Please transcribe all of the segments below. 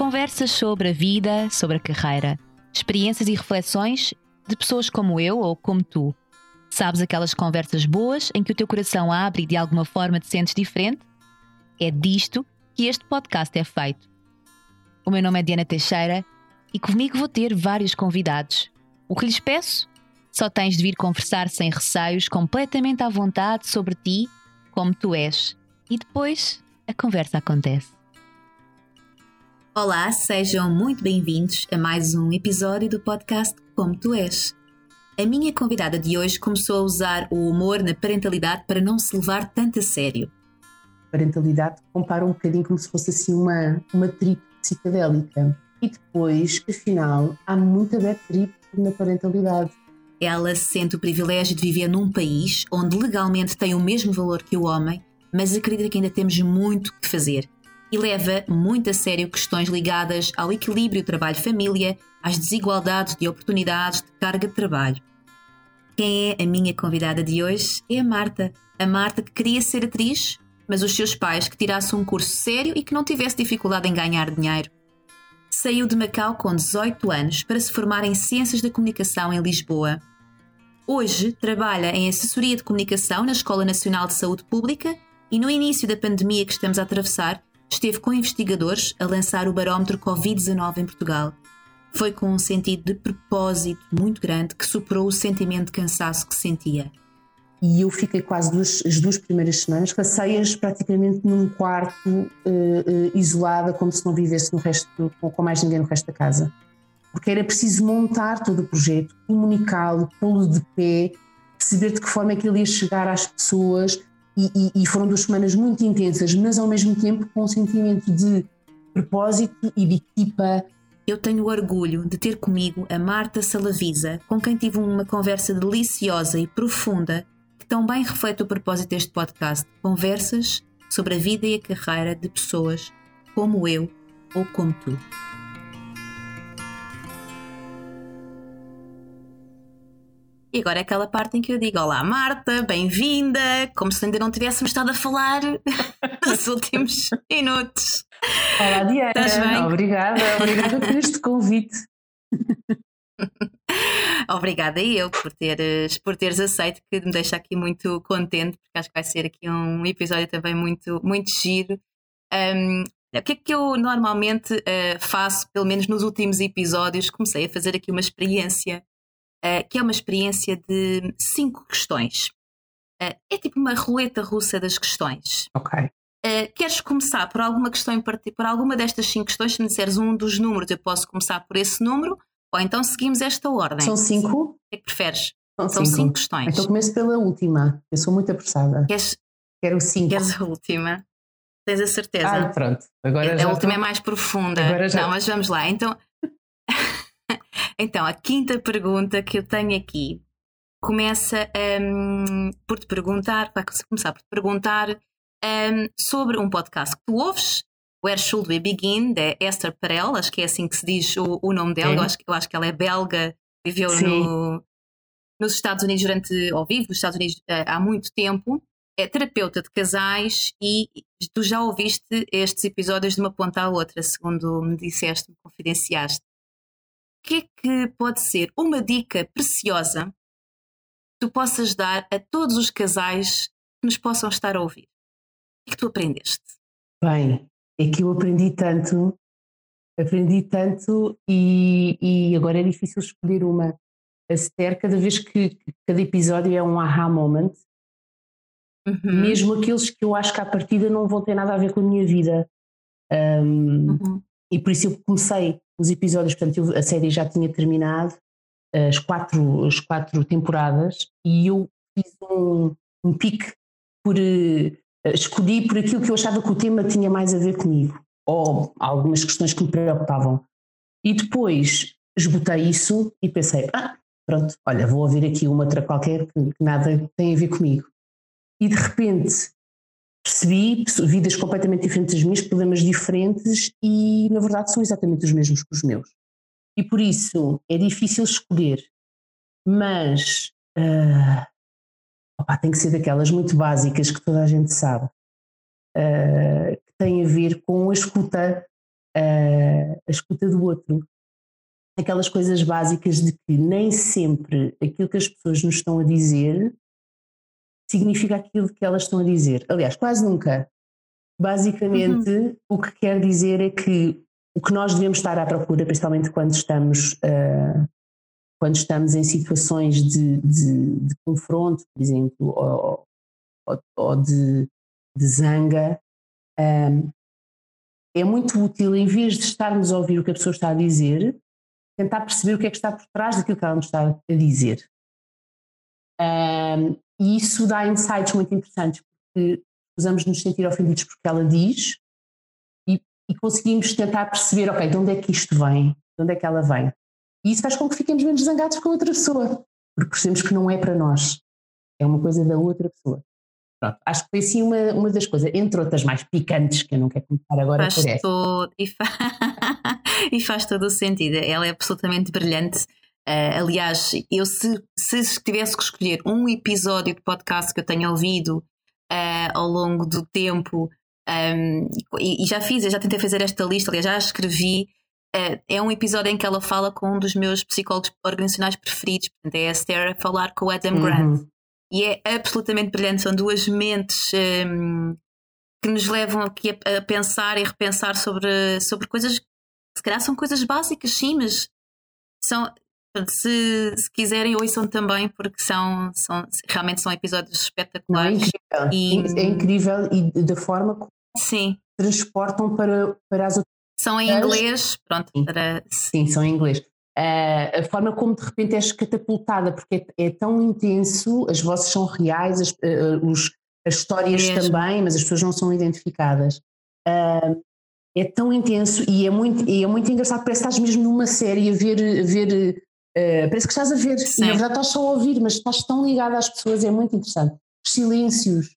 Conversas sobre a vida, sobre a carreira, experiências e reflexões de pessoas como eu ou como tu. Sabes aquelas conversas boas em que o teu coração abre e de alguma forma te sentes diferente? É disto que este podcast é feito. O meu nome é Diana Teixeira e comigo vou ter vários convidados. O que lhes peço? Só tens de vir conversar sem receios, completamente à vontade sobre ti, como tu és. E depois a conversa acontece. Olá, sejam muito bem-vindos a mais um episódio do podcast Como Tu És. A minha convidada de hoje começou a usar o humor na parentalidade para não se levar tanto a sério. Parentalidade compara um bocadinho como se fosse assim uma, uma trip psicodélica. E depois, afinal, há muita bad trip na parentalidade. Ela sente o privilégio de viver num país onde legalmente tem o mesmo valor que o homem, mas acredita que ainda temos muito que fazer. E leva muito a sério questões ligadas ao equilíbrio trabalho-família, às desigualdades de oportunidades de carga de trabalho. Quem é a minha convidada de hoje é a Marta. A Marta que queria ser atriz, mas os seus pais que tirasse um curso sério e que não tivesse dificuldade em ganhar dinheiro. Saiu de Macau com 18 anos para se formar em Ciências da Comunicação em Lisboa. Hoje trabalha em assessoria de comunicação na Escola Nacional de Saúde Pública e no início da pandemia que estamos a atravessar, esteve com investigadores a lançar o barómetro Covid-19 em Portugal. Foi com um sentido de propósito muito grande que superou o sentimento de cansaço que sentia. E eu fiquei quase duas, as duas primeiras semanas, passei-as praticamente num quarto uh, uh, isolada, como se não vivesse no resto, com, mais ninguém no resto da casa. Porque era preciso montar todo o projeto, comunicá-lo, pô-lo de pé, perceber de que forma é que ele ia chegar às pessoas, e, e, e, foram duas semanas muito intensas, mas ao mesmo tempo com um sentimento de propósito e de equipa. Eu tenho orgulho de ter comigo a Marta Salavisa, com quem tive uma conversa deliciosa e profunda que tão bem reflete o propósito deste podcast. Conversas sobre a vida e a carreira de pessoas como eu ou como tu. E agora é aquela parte em que eu digo: Olá, Marta, bem-vinda, como se ainda não tivéssemos estado a falar nos últimos minutos. Olá, Diana. Estás bem? Obrigada, obrigada por este convite. Obrigada eu por teres, por teres aceito, que me deixa aqui muito contente, porque acho que vai ser aqui um episódio também muito, muito giro. Um, o que é que eu normalmente uh, faço, pelo menos nos últimos episódios? Comecei a fazer aqui uma experiência uh, que é uma experiência de cinco questões. Uh, é tipo uma roleta russa das questões. Ok. Uh, queres começar por alguma questão em particular, por alguma destas cinco questões? Se me disseres um dos números, eu posso começar por esse número, ou então seguimos esta ordem. São cinco? O que é que preferes? São, São cinco. cinco. questões. Então começo pela última. Eu sou muito apressada. Queres, Quero cinco. Queres a última? Tens a certeza? Ah, pronto. Agora a, já a última tô... é mais profunda. Agora já... Não, mas vamos lá. Então, então, a quinta pergunta que eu tenho aqui começa um, por te perguntar, vai começar por te perguntar um, sobre um podcast que tu ouves, Where Should We Begin, da Esther Perel, acho que é assim que se diz o, o nome dela, eu acho, eu acho, que ela é belga, viveu no, nos Estados Unidos durante, ou vive nos Estados Unidos uh, há muito tempo, é terapeuta de casais e tu já ouviste estes episódios de uma ponta à outra, segundo me disseste, me confidenciaste que é que pode ser uma dica preciosa que tu possas dar a todos os casais que nos possam estar a ouvir? O que, é que tu aprendeste? Bem, é que eu aprendi tanto, aprendi tanto e, e agora é difícil escolher uma. A Esther, cada vez que cada episódio é um aha moment, uhum. mesmo aqueles que eu acho que à partida não vão ter nada a ver com a minha vida. Um, uhum. E por isso eu comecei os episódios, portanto, eu, a série já tinha terminado, as quatro, as quatro temporadas, e eu fiz um, um pique por. Uh, escolhi por aquilo que eu achava que o tema tinha mais a ver comigo, ou algumas questões que me preocupavam. E depois esgotei isso e pensei: ah, pronto, olha, vou ouvir aqui uma outra qualquer que, que nada tem a ver comigo. E de repente percebi vidas completamente diferentes das minhas, problemas diferentes e, na verdade, são exatamente os mesmos que os meus. E por isso é difícil escolher, mas uh, opa, tem que ser daquelas muito básicas que toda a gente sabe, uh, que têm a ver com a escuta, a, a escuta do outro. Aquelas coisas básicas de que nem sempre aquilo que as pessoas nos estão a dizer significa aquilo que elas estão a dizer. Aliás, quase nunca. Basicamente, uhum. o que quer dizer é que o que nós devemos estar à procura, principalmente quando estamos, uh, quando estamos em situações de, de, de confronto, por exemplo, ou, ou, ou de, de, zanga, um, ehm, é muito útil, em vez de estarmos a ouvir o que a pessoa está a dizer, tentar perceber o que é que está por trás daquilo que ela nos está a dizer. Um, ehm, e isso dá insights muito interessantes, porque usamos nos sentir ofendidos porque ela diz e, e, conseguimos tentar perceber, ok, de onde é que isto vem, de onde é que ela vem. E isso faz com que fiquemos menos zangados com a outra pessoa, porque percebemos que não é para nós, é uma coisa da outra pessoa. Pronto, acho que foi assim uma, uma das coisas, entre outras mais picantes, que eu não quero começar agora faz por essa. Todo, e, fa... e faz todo o sentido, ela é absolutamente brilhante Uh, aliás, eu se, se tivesse que escolher um episódio de podcast que eu tenha ouvido uh, ao longo do tempo, um, ehm, e, e, já fiz, eu já tentei fazer esta lista, aliás, já escrevi. Uh, é um episódio em que ela fala com um dos meus psicólogos organizacionais preferidos, portanto, é a Esther a falar com o Adam uhum. Grant. E é absolutamente brilhante, são duas mentes um, ehm, que nos levam aqui a, a, pensar e repensar sobre, sobre coisas que se calhar são coisas básicas, sim, mas são, se, se quiserem, ouçam também, porque são, são, realmente são episódios espetaculares. Não, é, incrível. E, é incrível e da forma como sim. transportam para, para as outras. São em inglês, pronto. Sim, para... sim são em inglês. Uh, a forma como de repente és catapultada, porque é, é tão intenso, as vozes são reais, as, uh, os, as histórias também, mas as pessoas não são identificadas. Uh, é tão intenso e é muito, e é muito engraçado, parece que estás mesmo numa série a ver, a ver Uh, parece que estás a ver, Sim. na verdade estás só a ouvir, mas estás tão ligada às pessoas, é muito interessante. Os silêncios,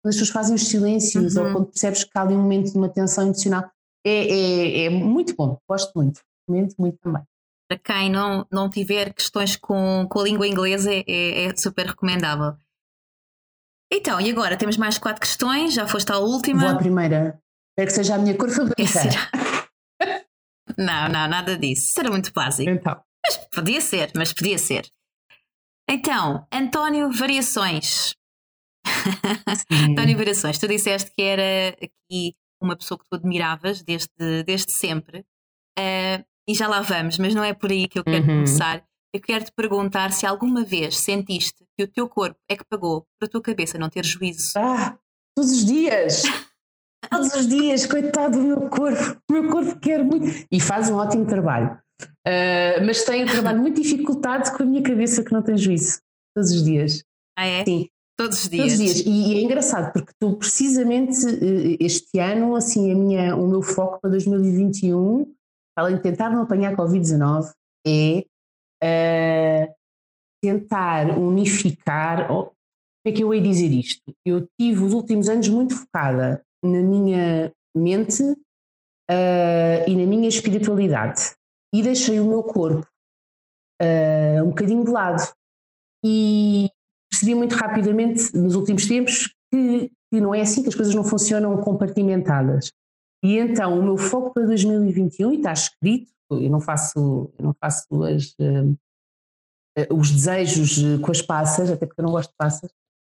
quando as pessoas fazem os silêncios, uhum. ou quando percebes que há ali um momento de uma tensão emocional, é, é, é muito bom, gosto muito, muito, muito também. Para quem não, não tiver questões com, com a língua inglesa, é, é, super recomendável. Então, e agora? Temos mais quatro questões, já foste à última. Vou à primeira. Espero que seja a minha cor favorita. não, não, nada disso. Isso era muito básico. Então. Mas podia ser, mas podia ser. Então, António Variações. António Variações, tu disseste que era aqui uma pessoa que tu admiravas desde, desde sempre. Uh, e já lá vamos, mas não é por aí que eu quero uhum. começar. Eu quero te perguntar se alguma vez sentiste que o teu corpo é que pagou para a tua cabeça não ter juízo. Ah, todos os dias! todos os dias, coitado do meu corpo. O meu corpo quer muito. E faz um ótimo trabalho. Uh, mas tenho um trabalho muito dificultado com a minha cabeça que não tem juízo, todos os dias. Ah, é? Sim. Todos os dias. Todos os dias. E, e é engraçado porque tu precisamente eh, este ano, assim, a minha, o meu foco para 2021, além de tentar não apanhar Covid-19, é uh, tentar unificar. Oh, como é que eu ia dizer isto? Eu tive os últimos anos muito focada na minha mente uh, e na minha espiritualidade e deixei o meu corpo uh, um bocadinho de lado. E percebi muito rapidamente, nos últimos tempos, que, que, não é assim, que as coisas não funcionam compartimentadas. E então o meu foco para 2021, e está escrito, eu não faço, eu não faço as, uh, os desejos com as passas, até porque eu não gosto de passas,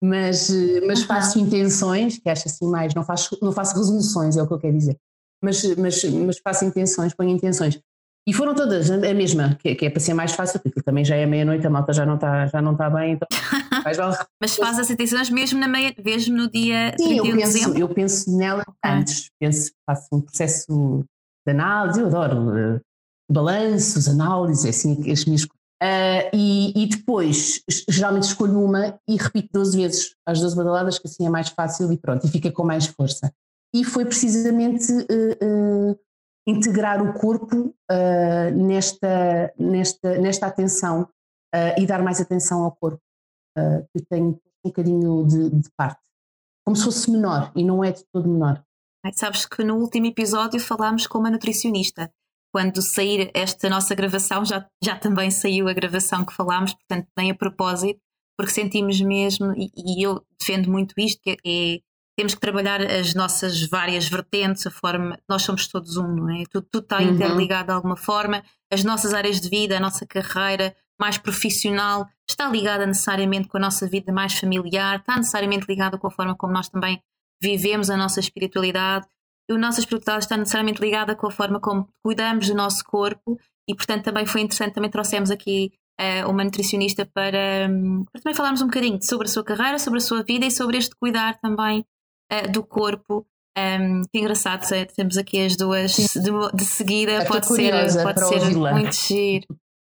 mas, mas uhum. faço intenções, que acho assim mais, não faço, não faço resoluções, é o que eu quero dizer, mas, mas, mas faço intenções, ponho intenções. E foram todas a mesma, que, que é para ser mais fácil, porque também já é meia-noite, a malta já não está já não está bem, então Mas faz as intenções mesmo, na meia, mesmo no dia Sim, eu penso, eu penso nela antes, penso, faço um processo de análise, eu adoro uh, balanços, análises, assim, as minhas Uh, e, e, depois, geralmente escolho uma e repito 12 vezes as 12 badaladas, que assim é mais fácil e pronto, e fica com mais força. E foi precisamente uh, integrar o corpo uh, nesta, nesta, nesta atenção uh, e dar mais atenção ao corpo, uh, que eu tenho um bocadinho de, de, parte. Como se fosse menor, e não é de todo menor. Sabes que no último episódio falámos com uma nutricionista. Quando sair esta nossa gravação, já, já também saiu a gravação que falámos, portanto, nem a propósito, porque sentimos mesmo, e, e eu defendo muito isto, que é temos que trabalhar as nossas várias vertentes, a forma. Nós somos todos um, não é? Tudo, tudo está uhum. interligado de alguma forma. As nossas áreas de vida, a nossa carreira mais profissional está ligada necessariamente com a nossa vida mais familiar, está necessariamente ligada com a forma como nós também vivemos a nossa espiritualidade. E a nossa espiritualidade está necessariamente ligada com a forma como cuidamos do nosso corpo e, portanto, também foi interessante, também trouxemos aqui uh, uma nutricionista para, um, para também falarmos um bocadinho sobre a sua carreira, sobre a sua vida e sobre este cuidar também uh, do corpo. Um, que engraçado, temos aqui as duas de, de seguida, pode ser, pode ser muito giro.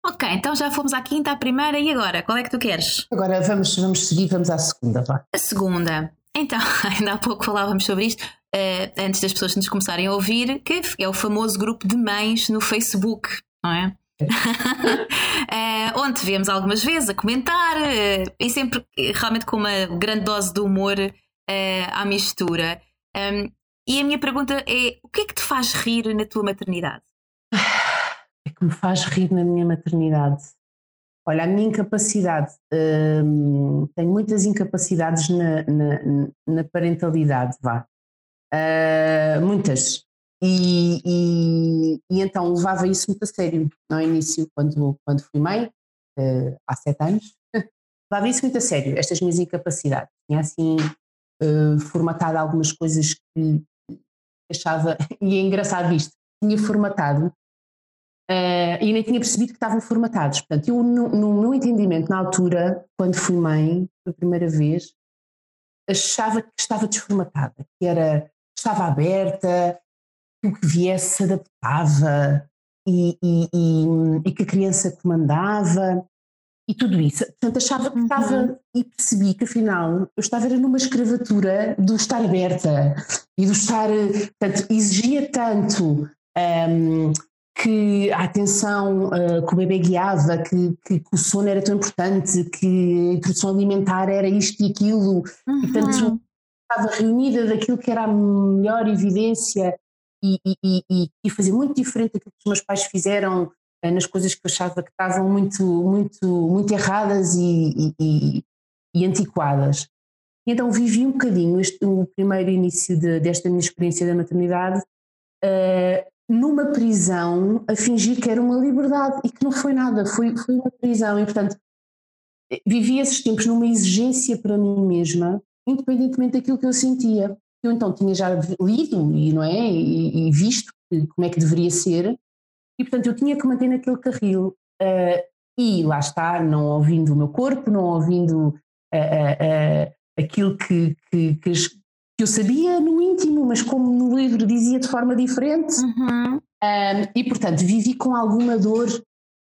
Ok, então já fomos à quinta, à primeira e agora? Qual é que tu queres? Agora vamos, vamos seguir, vamos à segunda, vá. A segunda. Então, ainda há pouco falávamos sobre isto, uh, antes das pessoas nos começarem a ouvir, que é o famoso grupo de mães no Facebook, não é? uh, onde vemos algumas vezes a comentar uh, e sempre realmente com uma grande dose de humor uh, à mistura. Um, e a minha pergunta é: o que é que te faz rir na tua maternidade? É que me faz rir na minha maternidade. Olha, a minha incapacidade, hum, tenho muitas incapacidades na, na, na parentalidade, vá. Uh, muitas. E, e, e, então levava isso muito a sério no início, quando, quando fui mãe, uh, há sete anos, levava isso muito a sério, estas minhas incapacidades. Tinha assim uh, formatado algumas coisas que achava, e é engraçado isto, tinha formatado uh, e nem tinha percebido que estavam formatados. Portanto, eu, no, no meu entendimento, na altura, quando fui mãe, pela primeira vez, achava que estava desformatada, que era, estava aberta, que o que viesse se adaptava e, e, e, e, que a criança comandava e tudo isso. Portanto, achava que estava uhum. e percebi que afinal eu estava era numa escravatura do estar aberta e do estar, portanto, exigia tanto um, que a atenção uh, que o bebê guiava, que, que, que, o sono era tão importante, que a introdução alimentar era isto e aquilo, uhum. e portanto estava reunida daquilo que era a melhor evidência e, e, e, e fazer muito diferente daquilo que os meus pais fizeram nas coisas que eu achava que estavam muito, muito, muito erradas e, e antiquadas. Então vivi um bocadinho este, o primeiro início de, desta minha experiência da maternidade uh, numa prisão a fingir que era uma liberdade e que não foi nada, foi, foi uma prisão. E, portanto, vivi esses tempos numa exigência para mim mesma, independentemente daquilo que eu sentia. Eu então tinha já lido e, não é, e, e visto como é que deveria ser, e portanto eu tinha que manter naquele carril. Uh, e lá está, não ouvindo o meu corpo, não ouvindo uh, aquilo que, que, que, eu sabia no íntimo, mas como no livro dizia de forma diferente. Uhum. Um, e portanto vivi com alguma dor,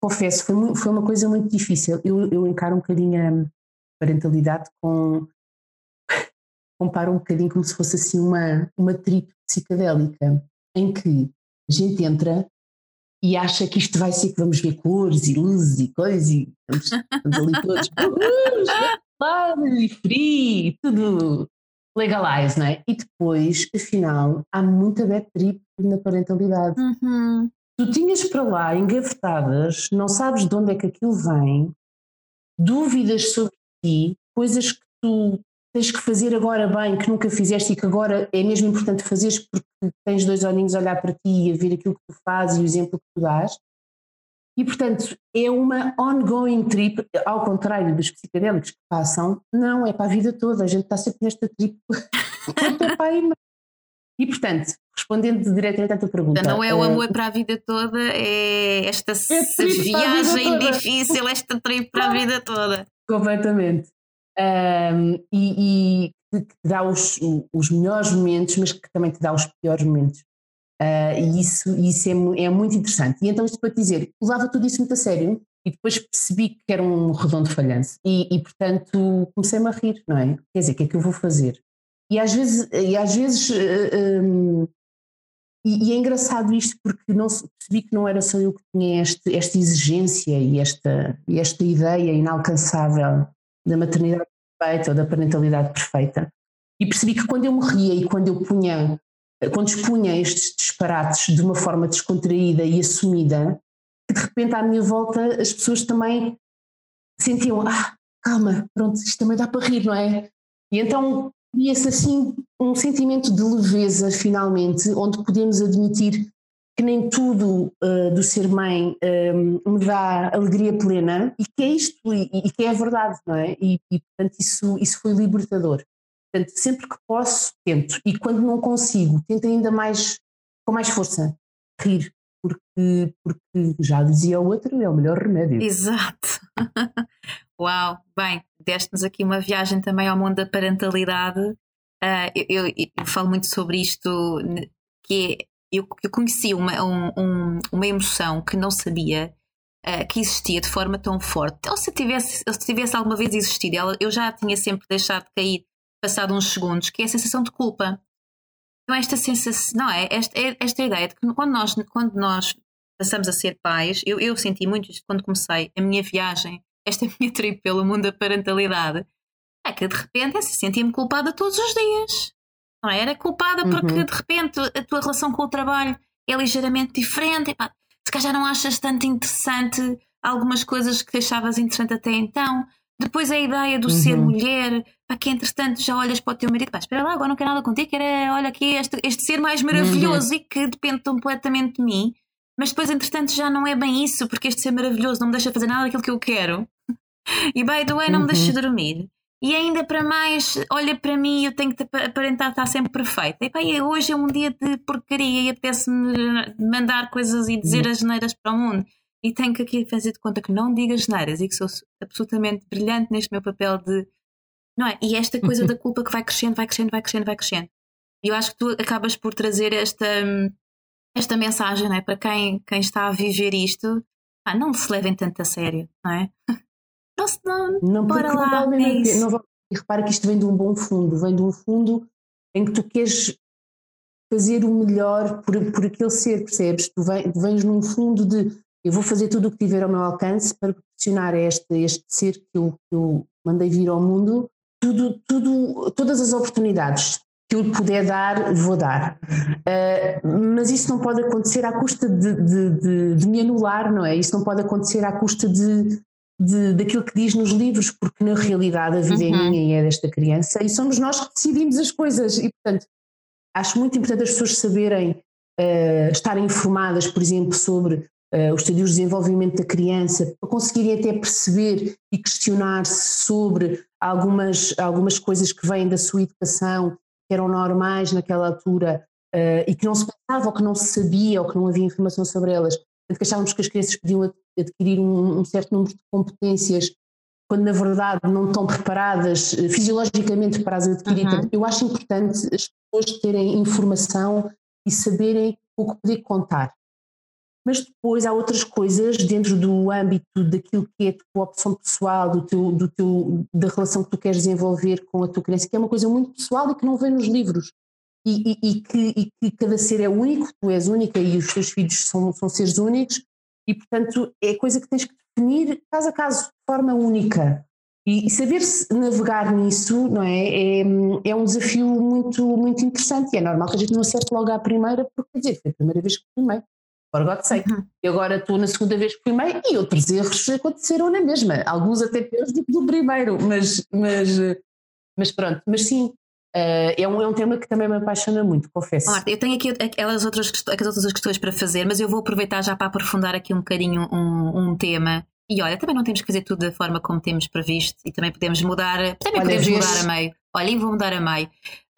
confesso, foi, foi uma coisa muito difícil. Eu, eu encaro um bocadinho a parentalidade com. comparo um bocadinho como se fosse assim uma, uma trip psicadélica, em que a gente entra e acha que isto vai ser que vamos ver cores e luzes e coisas e estamos, estamos ali todos claro, e free, tudo legalize, não é? E depois, afinal, há muita bad trip na parentalidade. Uhum. Tu tinhas para lá engavetadas, não sabes de onde é que aquilo vem, dúvidas sobre ti, coisas que tu tens que fazer agora bem, que nunca fizeste e que agora é mesmo importante fazeres porque tens dois olhinhos a olhar para ti e a ver aquilo que tu fazes e o exemplo que tu dás. E, portanto, é uma ongoing trip, ao contrário dos psicodélicos que passam, não, é para a vida toda, a gente está sempre nesta trip E, portanto, respondendo diretamente à tua pergunta. Não é o amor uh, para a vida toda, é esta é viagem difícil, esta trip para a vida toda. Completamente. Um, e, e que te dá os, os melhores momentos, mas que também te dá os piores momentos. Uh, e isso, isso é, é, muito interessante. E então, isto para te dizer, levava tudo isso muito a sério e depois percebi que era um redondo falhanço. E, e portanto, comecei-me a rir, não é? Quer dizer, o que é que eu vou fazer? E às vezes, e às vezes uh, ah, um, e, e, é engraçado isto porque não percebi que não era só eu que tinha este, esta exigência e esta, esta ideia inalcançável da maternidade perfeita ou da parentalidade perfeita. E percebi que quando eu morria e quando eu punha quando expunha estes disparates de uma forma descontraída e assumida, que de repente à minha volta as pessoas também sentiam, ah, calma, pronto, isto também dá para rir, não é? E então cria-se assim um sentimento de leveza, finalmente, onde podemos admitir que nem tudo uh, do ser mãe um, me dá alegria plena e que é isto e, e que é verdade, não é? E, e, portanto isso, isso foi libertador. Portanto, sempre que posso, tento. E quando não consigo, tento ainda mais, com mais força, rir. Porque, porque já dizia o outro, é o melhor remédio. Exato. Uau, bem, deste-nos aqui uma viagem também ao mundo da parentalidade. Uh, eu, eu, eu, falo muito sobre isto, que é eu, eu conheci uma, um, um, uma emoção que não sabia uh, que existia de forma tão forte. Ou se tivesse, se tivesse alguma vez existido, ela, eu já tinha sempre deixado de cair passado uns segundos, que é a sensação de culpa. Então, esta sensação, não é? Esta, é, esta ideia de que quando nós, quando nós passamos a ser pais, eu, eu senti muito isto quando comecei a minha viagem, esta minha trip pelo mundo da parentalidade, é que de repente se sentia-me culpada todos os dias não é? Era culpada porque uhum. de repente a tua relação com o trabalho é ligeiramente diferente. Epá, se calhar não achas tanto interessante algumas coisas que deixavas interessante até então. Depois a ideia do uhum. ser mulher, para que entretanto já olhas para o teu marido, pá, espera lá, agora não quero nada contigo, quero, olha aqui este, este ser mais maravilhoso uhum. e que depende completamente de mim, mas depois entretanto já não é bem isso, porque este ser maravilhoso não me deixa fazer nada daquilo que eu quero. E by the way, não me deixa uhum. dormir. E ainda para mais, olha para mim, eu tenho que aparentar estar sempre perfeita. E pá, hoje é um dia de porcaria e apetece-me mandar coisas e dizer uhum. as neiras para o mundo. E tenho que aqui fazer de conta que não digo as neiras e que sou absolutamente brilhante neste meu papel de. Não é? E esta coisa da culpa que vai crescendo, vai crescendo, vai crescendo, vai crescendo. E eu acho que tu acabas por trazer esta, esta mensagem não é? para quem, quem está a viver isto. Ah, não se levem tanto a sério, não é? não, não bora lá. Não, é não, e repara que isto vem de um bom fundo, vem de um fundo em que tu queres fazer o melhor por, por aquele ser, percebes? Tu, vem, vens num fundo de eu vou fazer tudo o que tiver ao meu alcance para proporcionar a este, este ser que eu, que eu mandei vir ao mundo tudo, tudo, todas as oportunidades que eu puder dar, vou dar. Uh, mas isso não pode acontecer à custa de, de, de, de, me anular, não é? Isso não pode acontecer à custa de, de, daquilo que diz nos livros, porque na realidade a vida é uhum. é minha e é desta criança e somos nós que decidimos as coisas. E, portanto, acho muito importante as pessoas saberem, uh, estarem informadas, por exemplo, sobre uh, os estadios de desenvolvimento da criança, para conseguirem até perceber e questionar-se sobre algumas, algumas coisas que vêm da sua educação, que eram normais naquela altura. Uh, e que não se pensava, ou que não se sabia, ou que não havia informação sobre elas. Portanto, que achávamos que as crianças podiam adquirir um, um certo número de competências quando na verdade não estão preparadas eh, fisiologicamente para as adquirir. Uhum. eu acho importante as pessoas terem informação e saberem o que poder contar. Mas depois há outras coisas dentro do âmbito daquilo que é a tua opção pessoal, do teu, do teu, da relação que tu queres desenvolver com a tua criança, que é uma coisa muito pessoal e que não vem nos livros. E, e, e, que, e que cada ser é único, tu és única e os teus filhos são, são seres únicos, e, portanto, é coisa que tens que definir caso a caso, de forma única. E, saber navegar nisso, não é? É, é um desafio muito, muito interessante. E é normal que a gente não acerte logo à primeira, porque, quer dizer, foi a primeira vez que filmei. For God sake. Uhum. E agora estou na segunda vez que filmei e outros erros aconteceram na mesma. Alguns até piores do que do primeiro, mas, mas, mas pronto. Mas sim, é, um, é um tema que também me apaixona muito, confesso. Marta, eu tenho aqui aquelas outras, aquelas outras questões para fazer, mas eu vou aproveitar já para aprofundar aqui um bocadinho um, um tema. E olha, também não temos que fazer tudo da forma como temos previsto e também podemos mudar, também olha, podemos mudar a meio. Olha, e vou mudar a meio.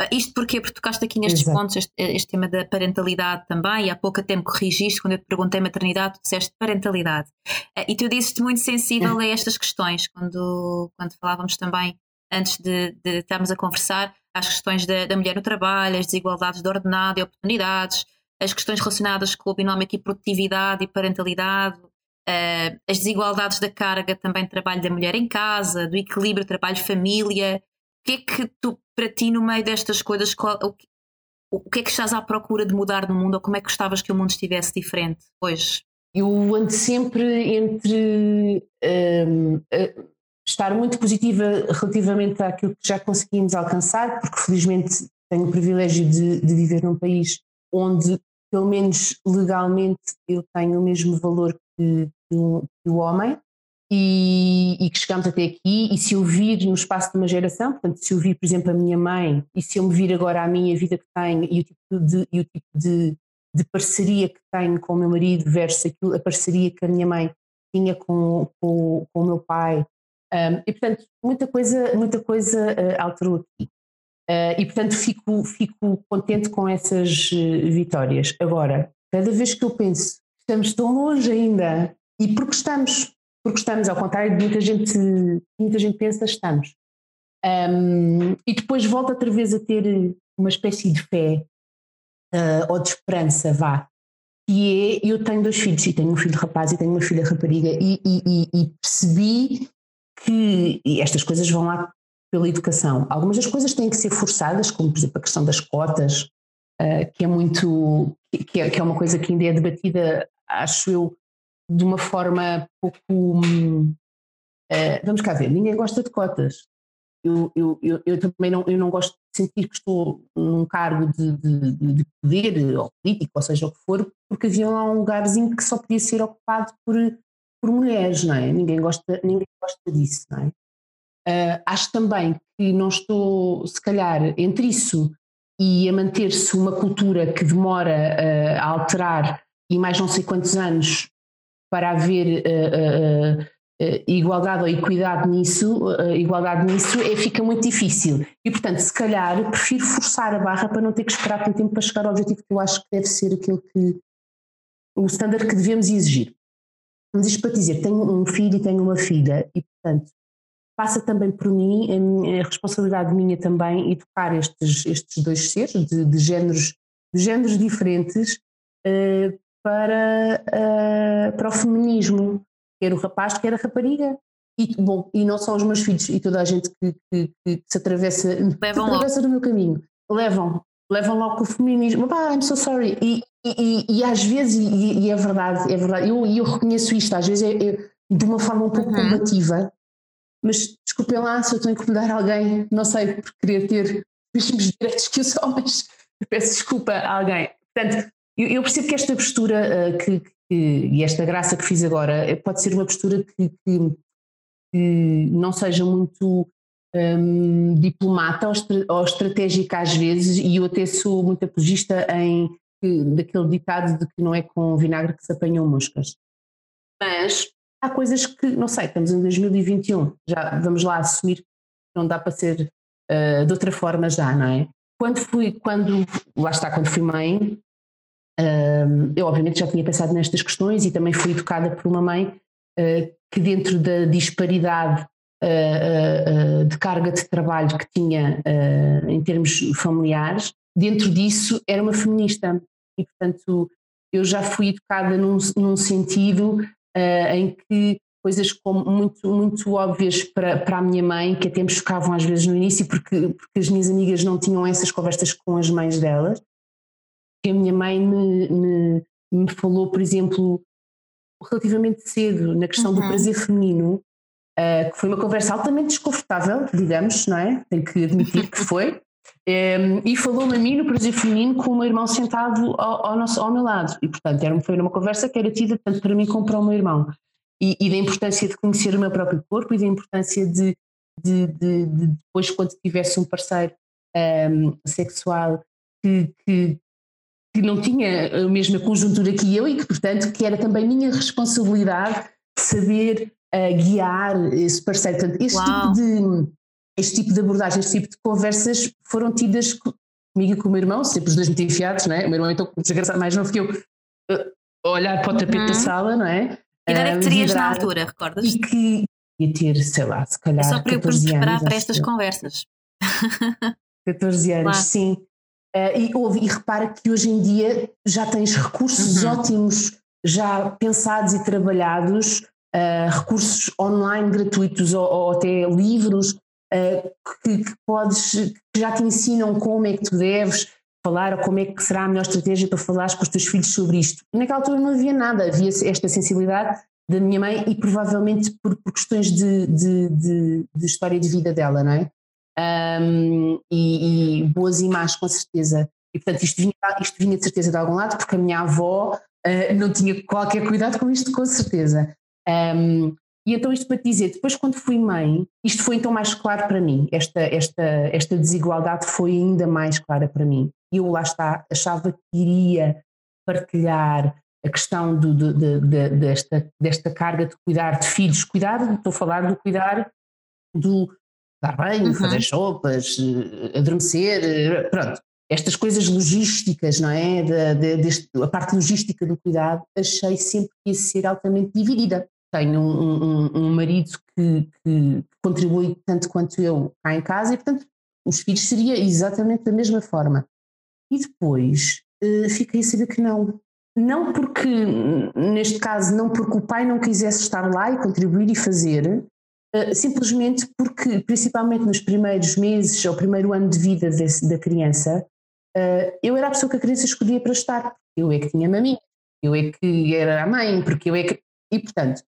Uh, isto porquê? Porque tocaste aqui nestes Exato. pontos, este, este, tema da parentalidade também, e há pouco até me corrigiste quando eu te perguntei maternidade, tu disseste parentalidade. Uh, e tu disseste muito sensível é. a estas questões, quando, quando falávamos também, antes de, de estarmos a conversar, às questões da, da mulher no trabalho, as desigualdades de ordenado e oportunidades, as questões relacionadas com o binómio aqui produtividade e parentalidade, uh, as desigualdades da carga também de trabalho da mulher em casa, do equilíbrio trabalho-família. O que é que tu, para ti, no meio destas coisas, qual, o, o, que é que estás à procura de mudar no mundo ou como é que gostavas que o mundo estivesse diferente hoje? Eu ando sempre entre. Um, uh, estar muito positiva relativamente àquilo que já conseguimos alcançar, porque felizmente tenho o privilégio de, de viver num país onde, pelo menos legalmente, eu tenho o mesmo valor que, que, o, que o homem. e, e, que chegamos até aqui, e se eu vir no espaço de uma geração, portanto, se eu vir, por exemplo, a minha mãe, e se eu me vir agora à minha vida que tenho, e o tipo de, e o tipo de, de parceria que tenho com o meu marido versus aquilo, a parceria que a minha mãe tinha com, com, com o meu pai, um, e portanto, muita coisa, muita coisa uh, alterou aqui. Uh, e portanto, fico, fico contente com essas uh, vitórias. Agora, cada vez que eu penso, estamos tão longe ainda, e porque estamos, porque estamos, ao contrário de muita gente, muita gente pensa, estamos. Um, e depois volto outra vez a ter uma espécie de fé uh, ou de esperança, vá. E é, eu tenho dois filhos, e tenho um filho rapaz e tenho uma filha rapariga, e, e, e percebi que estas coisas vão lá pela educação. Algumas das coisas têm que ser forçadas, como por exemplo a questão das cotas, uh, que é muito, que é, que é uma coisa que ainda é debatida, acho eu, de uma forma pouco. Uh, vamos cá ver, ninguém gosta de cotas. Eu, eu, eu, eu, também não, eu não gosto de sentir que estou num cargo de, de, de, poder, ou político, ou seja o que for, porque havia lá um lugarzinho que só podia ser ocupado por, por mulheres, não é? Ninguém gosta, ninguém gosta disso, não é? Uh, acho também que não estou, se calhar, entre isso e a manter-se uma cultura que demora uh, a alterar e mais não sei quantos anos para haver uh, igualdade ou equidade nisso, igualdade nisso, é, fica muito difícil. E, portanto, se calhar, prefiro forçar a barra para não ter que esperar tanto tempo para chegar ao objetivo que eu acho que deve ser aquele que o standard que devemos exigir. Mas isto para dizer, tenho um filho e tenho uma filha, e, portanto, passa também por mim, a, minha, a responsabilidade minha também, educar estes, estes dois seres de, de géneros, de géneros diferentes uh, para, uh, para o feminismo, quer o rapaz, quer a rapariga. E, bom, e não só os meus filhos e toda a gente que, que, que se atravessa, levam se atravessa no meu caminho, levam, levam logo o feminismo. Ah, I'm so sorry. E, e, e, e às vezes, e, e, é verdade, é verdade, eu, eu reconheço isto, às vezes é, é de uma forma um pouco uhum. combativa, mas desculpem lá se eu estou a incomodar alguém, não sei, por querer ter os mesmos direitos que os homens, peço desculpa a alguém. Portanto, eu, eu percebo que esta postura uh, que, que, e esta graça que fiz agora eh, pode ser uma postura que, que, que não seja muito um, diplomata ou, estra, ou, estratégica às vezes, e eu até sou muito apologista em daquele ditado de que não é com vinagre que se apanham moscas. Mas há coisas que, não sei, estamos em 2021, já vamos lá assumir que não dá para ser uh, de outra forma já, não é? Quando fui, quando, lá está, quando fui mãe, uh, eu obviamente já tinha pensado nestas questões e também fui educada por uma mãe uh, que dentro da disparidade de carga de trabalho que tinha em termos familiares, dentro disso era uma feminista e portanto eu já fui educada num, num sentido uh, em que coisas como muito, muito óbvias para, para a minha mãe, que até me chocavam às vezes no início, porque, porque as minhas amigas não tinham essas conversas com as mães delas, que a minha mãe me, me, me falou, por exemplo, relativamente cedo, na questão uhum. do prazer feminino, uh, que foi uma conversa altamente desconfortável, digamos, não é? Tenho que admitir que foi. Um, e falou-me a mim no prazer feminino com o meu irmão sentado ao, ao, nosso, ao meu lado. E, portanto, era, foi uma conversa que era tida tanto para mim como para o meu irmão. E, e da importância de conhecer o meu próprio corpo e da importância de, de, de, de depois, quando tivesse um parceiro um, sexual que, que, que, não tinha a mesma conjuntura que eu e que, portanto, que era também minha responsabilidade saber uh, guiar esse parceiro. Portanto, esse tipo Uau. tipo de este tipo de abordagem, este tipo de conversas foram tidas comigo e com o meu irmão, sempre os dois muito enfiados, não é? O meu irmão então desgraçado mais novo que eu, uh, olhar para o tapete uhum. da sala, não é? Que idade é que terias na altura, recordas? E que ia ter, sei lá, se calhar. É só para eu preparar para estas conversas. 14 anos, claro. sim. Uh, e, ouve, e repara que hoje em dia já tens recursos uhum. ótimos, já pensados e trabalhados, uh, recursos online gratuitos ou, ou até livros que, que, podes, que já te ensinam como é que tu deves falar ou como é que será a melhor estratégia para falares com os teus filhos sobre isto. Naquela altura não havia nada, havia esta sensibilidade da minha mãe e provavelmente por, por questões de, de, de, de, história de vida dela, não é? Um, e, e, boas e más, com certeza. E portanto isto vinha, isto vinha de certeza de algum lado, porque a minha avó uh, não tinha qualquer cuidado com isto, com certeza. Um, E então isto para te dizer, depois quando fui mãe, isto foi então mais claro para mim, esta, esta, esta desigualdade foi ainda mais clara para mim. E eu lá está, achava que iria partilhar a questão do, do, de, de, desta, desta carga de cuidar de filhos, cuidar, estou a falar do cuidar do dar banho, uhum. fazer sopas, eh, adormecer, eh, pronto, estas coisas logísticas, não é? De, de, a parte logística do cuidado, achei sempre que ia ser altamente dividida. Tenho um, um, um marido que, que, contribui tanto quanto eu cá em casa e, portanto, os filhos seria exatamente da mesma forma. E depois uh, fiquei a saber que não. Não porque, neste caso, não porque o pai não quisesse estar lá e contribuir e fazer, uh, simplesmente porque, principalmente nos primeiros meses ou primeiro ano de vida desse, da criança, uh, eu era a pessoa que a criança escolhia para estar. Eu é que tinha maminha, eu é que era a mãe, porque eu é que. E, portanto,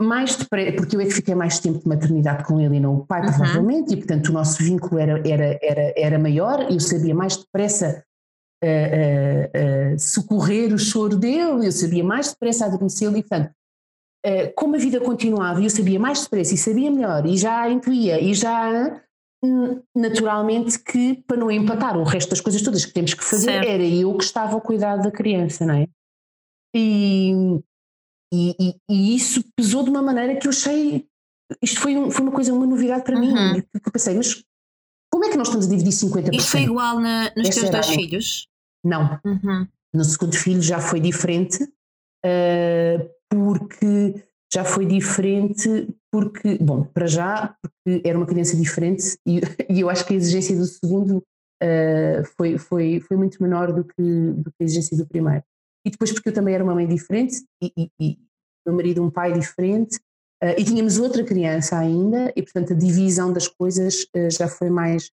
mais depressa, porque eu é que fiquei mais tempo de maternidade com ele e não o pai, uhum. provavelmente, e portanto o nosso vínculo era, era, era, era maior, eu sabia mais depressa uh, uh, uh, socorrer o choro dele, eu sabia mais depressa adormecê-lo, e portanto, como a vida continuava, eu sabia mais depressa e sabia melhor, e já intuía, e já naturalmente que para não empatar o resto das coisas todas que temos que fazer, certo. era eu que estava ao cuidado da criança, não é? E, e, e, e, isso pesou de uma maneira que eu achei. Isto foi, um, foi uma coisa, uma novidade para uhum. mim. Eu pensei, mas como é que nós estamos a dividir 50%? Isto foi igual na, nos teus dois filhos? Não. Uhum. No segundo filho já foi diferente, uh, porque já foi diferente porque, bom, para já, porque era uma criança diferente e, e eu acho que a exigência do segundo uh, foi, foi, foi muito menor do que, do que a exigência do primeiro. E depois porque eu também era uma mãe diferente e, e, e meu marido um pai diferente uh, e tínhamos outra criança ainda e portanto a divisão das coisas uh, já foi mais,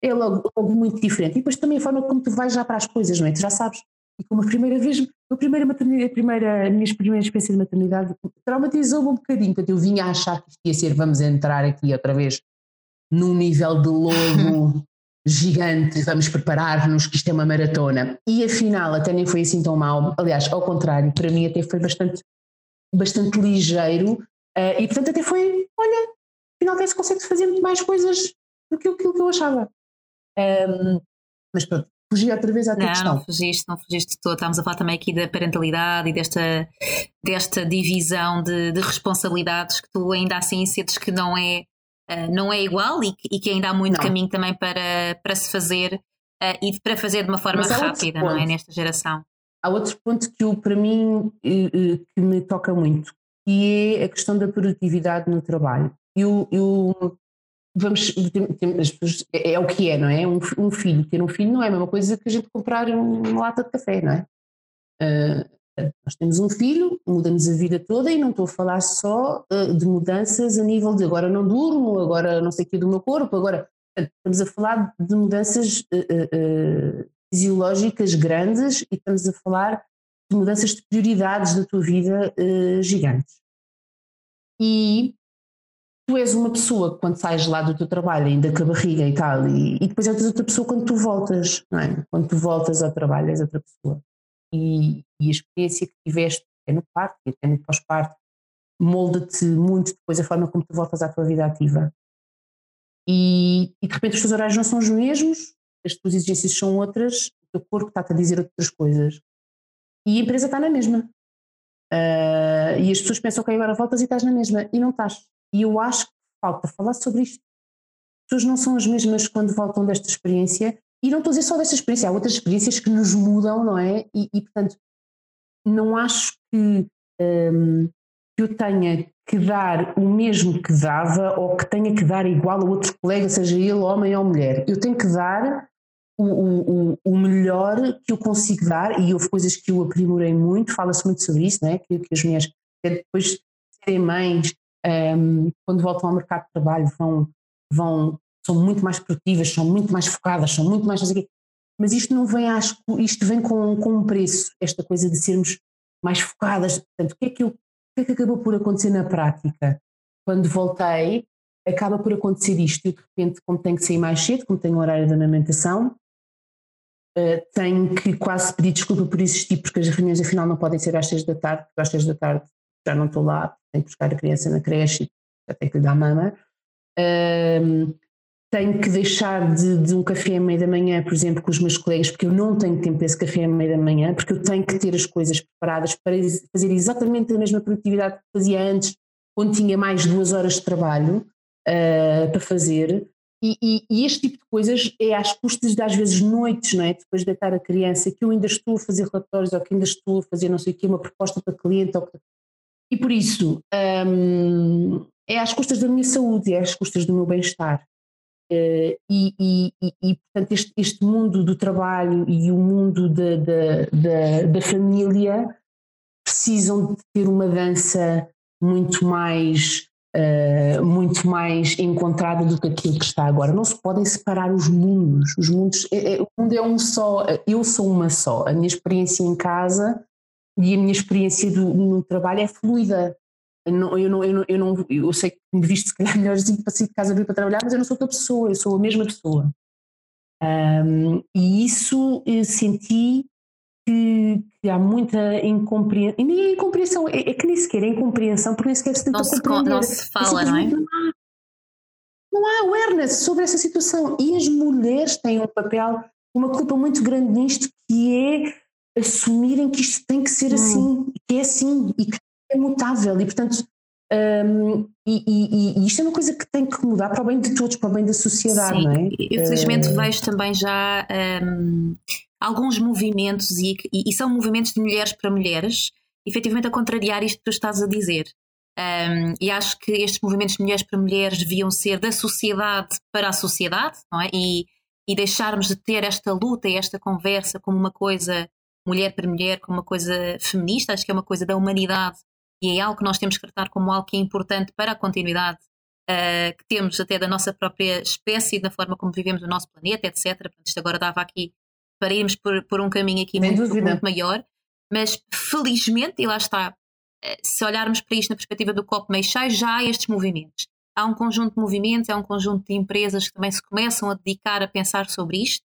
é logo, logo muito diferente. E depois também a forma como tu vais já para as coisas, não é? Tu já sabes, e como a primeira vez, a primeira maternidade, a primeira, a minha primeira experiência de maternidade traumatizou-me um bocadinho, porque eu vinha a achar que ia ser, vamos entrar aqui outra vez num nível de lobo gigante, vamos preparar-nos que isto é uma maratona. E afinal até nem foi assim tão mal, aliás, ao contrário, para mim até foi bastante, bastante ligeiro uh, e portanto até foi, olha, afinal até se consegue fazer muito mais coisas do que aquilo que eu achava. Um, mas pronto, fugi outra vez à tua não, questão. Não, fugiste, não fugiste de todo. Estamos a falar também aqui da parentalidade e desta, desta divisão de, de responsabilidades que tu ainda assim sentes que não é, uh, não é igual e que, e que, ainda há muito não. caminho também para, para se fazer uh, e para fazer de uma forma rápida, não é? Nesta geração. Há outro ponto que eu, para mim eh, que me toca muito, e é a questão da produtividade no trabalho. Eu, eu vamos, é, é o que é, não é? Um, um, filho, ter um filho não é a mesma coisa que a gente comprar uma lata de café, não é? Uh, nós temos um filho, muda-nos a vida toda e não estou a falar só uh, de mudanças a nível de agora não durmo, agora não sei o que do meu corpo, agora estamos a falar de mudanças uh, fisiológicas grandes e estamos a falar de mudanças de prioridades da tua vida gigantes. E tu és uma pessoa quando sais lá do teu trabalho, ainda com a barriga e tal, e, e depois és outra pessoa quando tu voltas, não é? Quando tu voltas ao trabalho, és outra pessoa. E, e a experiência que tiveste, é no parto, até no pós-parto, molda-te muito depois a forma como tu voltas à tua vida ativa. E, e, de repente os teus horários não são os mesmos, as tuas exigências são outras, o teu corpo está-te a dizer outras coisas. E a empresa está na mesma. Uh, e as pessoas pensam, ok, agora voltas e estás na mesma. E não estás. E eu acho que falta falar sobre isto. As pessoas não são as mesmas quando voltam desta experiência, e não estou a dizer só desta experiência, há outras experiências que nos mudam, não é? E, e portanto, não acho que, um, que eu tenha que dar o mesmo que dava ou que tenha que dar igual a outro colega, seja ele homem ou mulher. Eu tenho que dar o, o, o melhor que eu consigo dar, e houve coisas que eu aprimorei muito, fala-se muito sobre isso, não é? que, que as mulheres, depois de serem mães, um, quando voltam ao mercado de trabalho vão, vão, são muito mais produtivas, são muito mais focadas, são muito mais. Mas isto não vem, acho isto vem com, com um preço, esta coisa de sermos mais focadas. Portanto, o que, é que eu, o que é que acabou por acontecer na prática? Quando voltei, acaba por acontecer isto. Eu, de repente, como tenho que sair mais cedo, como tenho horário de amamentação, uh, tenho que quase pedir desculpa por existir, porque as reuniões afinal não podem ser às seis da tarde, porque às seis da tarde já não estou lá, tenho que buscar a criança na creche, já tenho que lhe dar mama. Tenho que deixar de, de, um café à meia da manhã, por exemplo, com os meus colegas, porque eu não tenho tempo para esse café à meia da manhã, porque eu tenho que ter as coisas preparadas para fazer exatamente a mesma produtividade que fazia antes, onde tinha mais duas horas de trabalho uh, para fazer. E, e, e, este tipo de coisas é às custas de às vezes noites, não é? depois de deitar a criança, que eu ainda estou a fazer relatórios ou que ainda estou a fazer não sei o quê, uma proposta para cliente. Ou... E por isso um, é às custas da minha saúde, é às custas do meu bem-estar. Uh, e, e, e, portanto, este, este, mundo do trabalho e o mundo da família precisam de ter uma dança muito mais uh, muito mais encontrada do que aquilo que está agora. Não se podem separar os mundos. Os mundos é, é, o mundo é um só. Eu sou uma só. A minha experiência em casa e a minha experiência do, no trabalho é fluida. Eu, não, eu, não, eu, não, eu, não, eu sei que me visto se calhar melhorzinho para sair de casa para trabalhar, mas eu não sou outra pessoa, eu sou a mesma pessoa. Um, e isso eu senti que, que há muita incompreensão, e nem é incompreensão, é, é, que nem sequer é incompreensão, porque nem sequer se tenta não compreender. Não se fala, não é? Não há, não há awareness sobre essa situação. E as mulheres têm um papel, uma culpa muito grande nisto, que é assumirem que isto tem que ser hum. assim, que é assim, e que é mutável, e portanto um, e, e, e, isto é uma coisa que tem que mudar para o bem de todos, para o bem da sociedade, Sim, não é? Eu felizmente uh... vejo também já um, alguns movimentos, e, e, são movimentos de mulheres para mulheres, efetivamente a contrariar isto que tu estás a dizer. Um, e acho que estes movimentos de mulheres para mulheres deviam ser da sociedade para a sociedade, não é? E, e deixarmos de ter esta luta e esta conversa como uma coisa mulher para mulher, como uma coisa feminista, acho que é uma coisa da humanidade e é algo que nós temos que tratar como algo que é importante para a continuidade uh, que temos até da nossa própria espécie, da forma como vivemos o nosso planeta, etc. Portanto, isto agora dava aqui para irmos por, por um caminho aqui muito, muito, maior, mas felizmente, e lá está, uh, se olharmos para isto na perspectiva do copo meio cheio, já há estes movimentos. Há um conjunto de movimentos, há um conjunto de empresas que também se começam a dedicar a pensar sobre isto,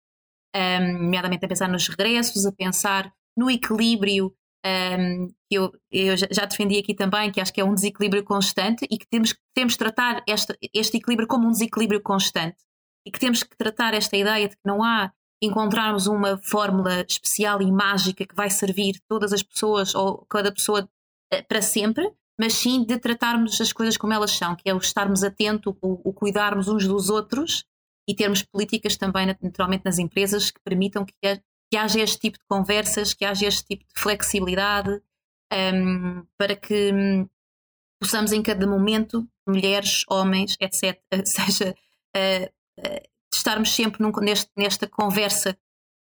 um, ehm, nomeadamente a pensar nos regressos, a pensar no equilíbrio um, que eu, eu, já defendi aqui também, que acho que é um desequilíbrio constante e que temos, temos que tratar este, este equilíbrio como um desequilíbrio constante. E que temos que tratar esta ideia de que não há encontrarmos uma fórmula especial e mágica que vai servir todas as pessoas ou cada pessoa eh, para sempre, mas sim de tratarmos as coisas como elas são, que é o estarmos atentos, o, o cuidarmos uns dos outros e termos políticas também naturalmente nas empresas que permitam que que haja este tipo de conversas, que haja este tipo de flexibilidade, um, para que um, possamos em cada momento, mulheres, homens, etc., seja, uh, uh, estarmos sempre num, neste, nesta conversa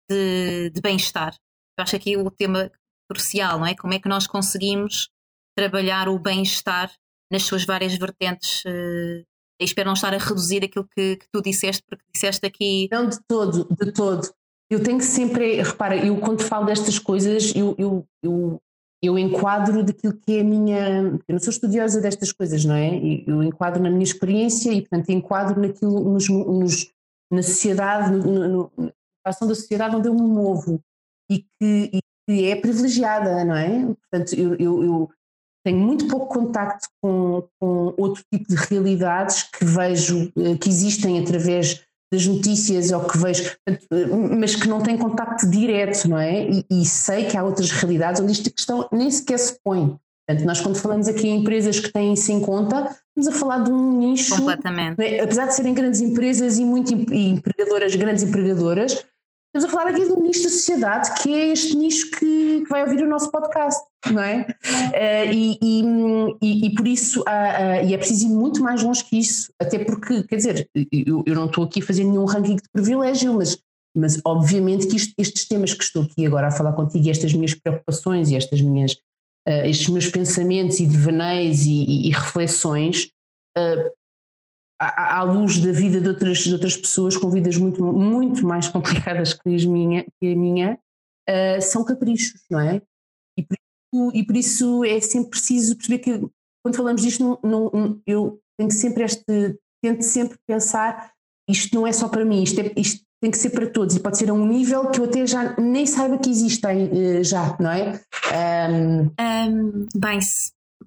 de, de bem-estar. Eu acho aqui o tema crucial, não é? Como é que nós conseguimos trabalhar o bem-estar nas suas várias vertentes. Uh, espero não estar a reduzir aquilo que, que, tu disseste, porque disseste aqui. Não, de todo, de todo eu tenho sempre, repara, eu quando falo destas coisas, eu, eu, eu, eu enquadro daquilo que é a minha. Eu não sou estudiosa destas coisas, não é? Eu enquadro na minha experiência e, portanto, enquadro naquilo, nos, nos na sociedade, no, no, na ação da sociedade onde eu me movo e que, e que é privilegiada, não é? Portanto, eu, eu, eu tenho muito pouco contacto com, com outro tipo de realidades que vejo eh, que existem através das notícias ou que vejo, mas que não têm contacto direto, não é? E, e, sei que há outras realidades onde esta questão nem sequer se põe. Portanto, nós quando falamos aqui em empresas que têm isso em conta, estamos a falar de um nicho. Completamente. É? Apesar de serem grandes empresas e muito e empregadoras, grandes empregadoras, Estamos a falar aqui um nicho da sociedade que é este nicho que, que vai ouvir o nosso podcast, não é? Uh, e, e, e, por isso, uh, uh, e é preciso ir muito mais longe que isso, até porque, quer dizer, eu, eu não estou aqui a fazer nenhum ranking de privilégio, mas, mas obviamente que isto, estes temas que estou aqui agora a falar contigo, e estas minhas preocupações e estas minhas, estes meus pensamentos e devaneios e, e reflexões à, luz da vida de outras, de outras pessoas com vidas muito, muito mais complicadas que, as minha, que a minha, uh, são caprichos, não é? E por, isso, e por, isso, é sempre preciso perceber que quando falamos disto, não, não, eu tenho sempre este, tento sempre pensar isto não é só para mim, isto, é, isto tem que ser para todos e pode ser a um nível que eu até já nem saiba que existem uh, já, não é? Um... Um, bem,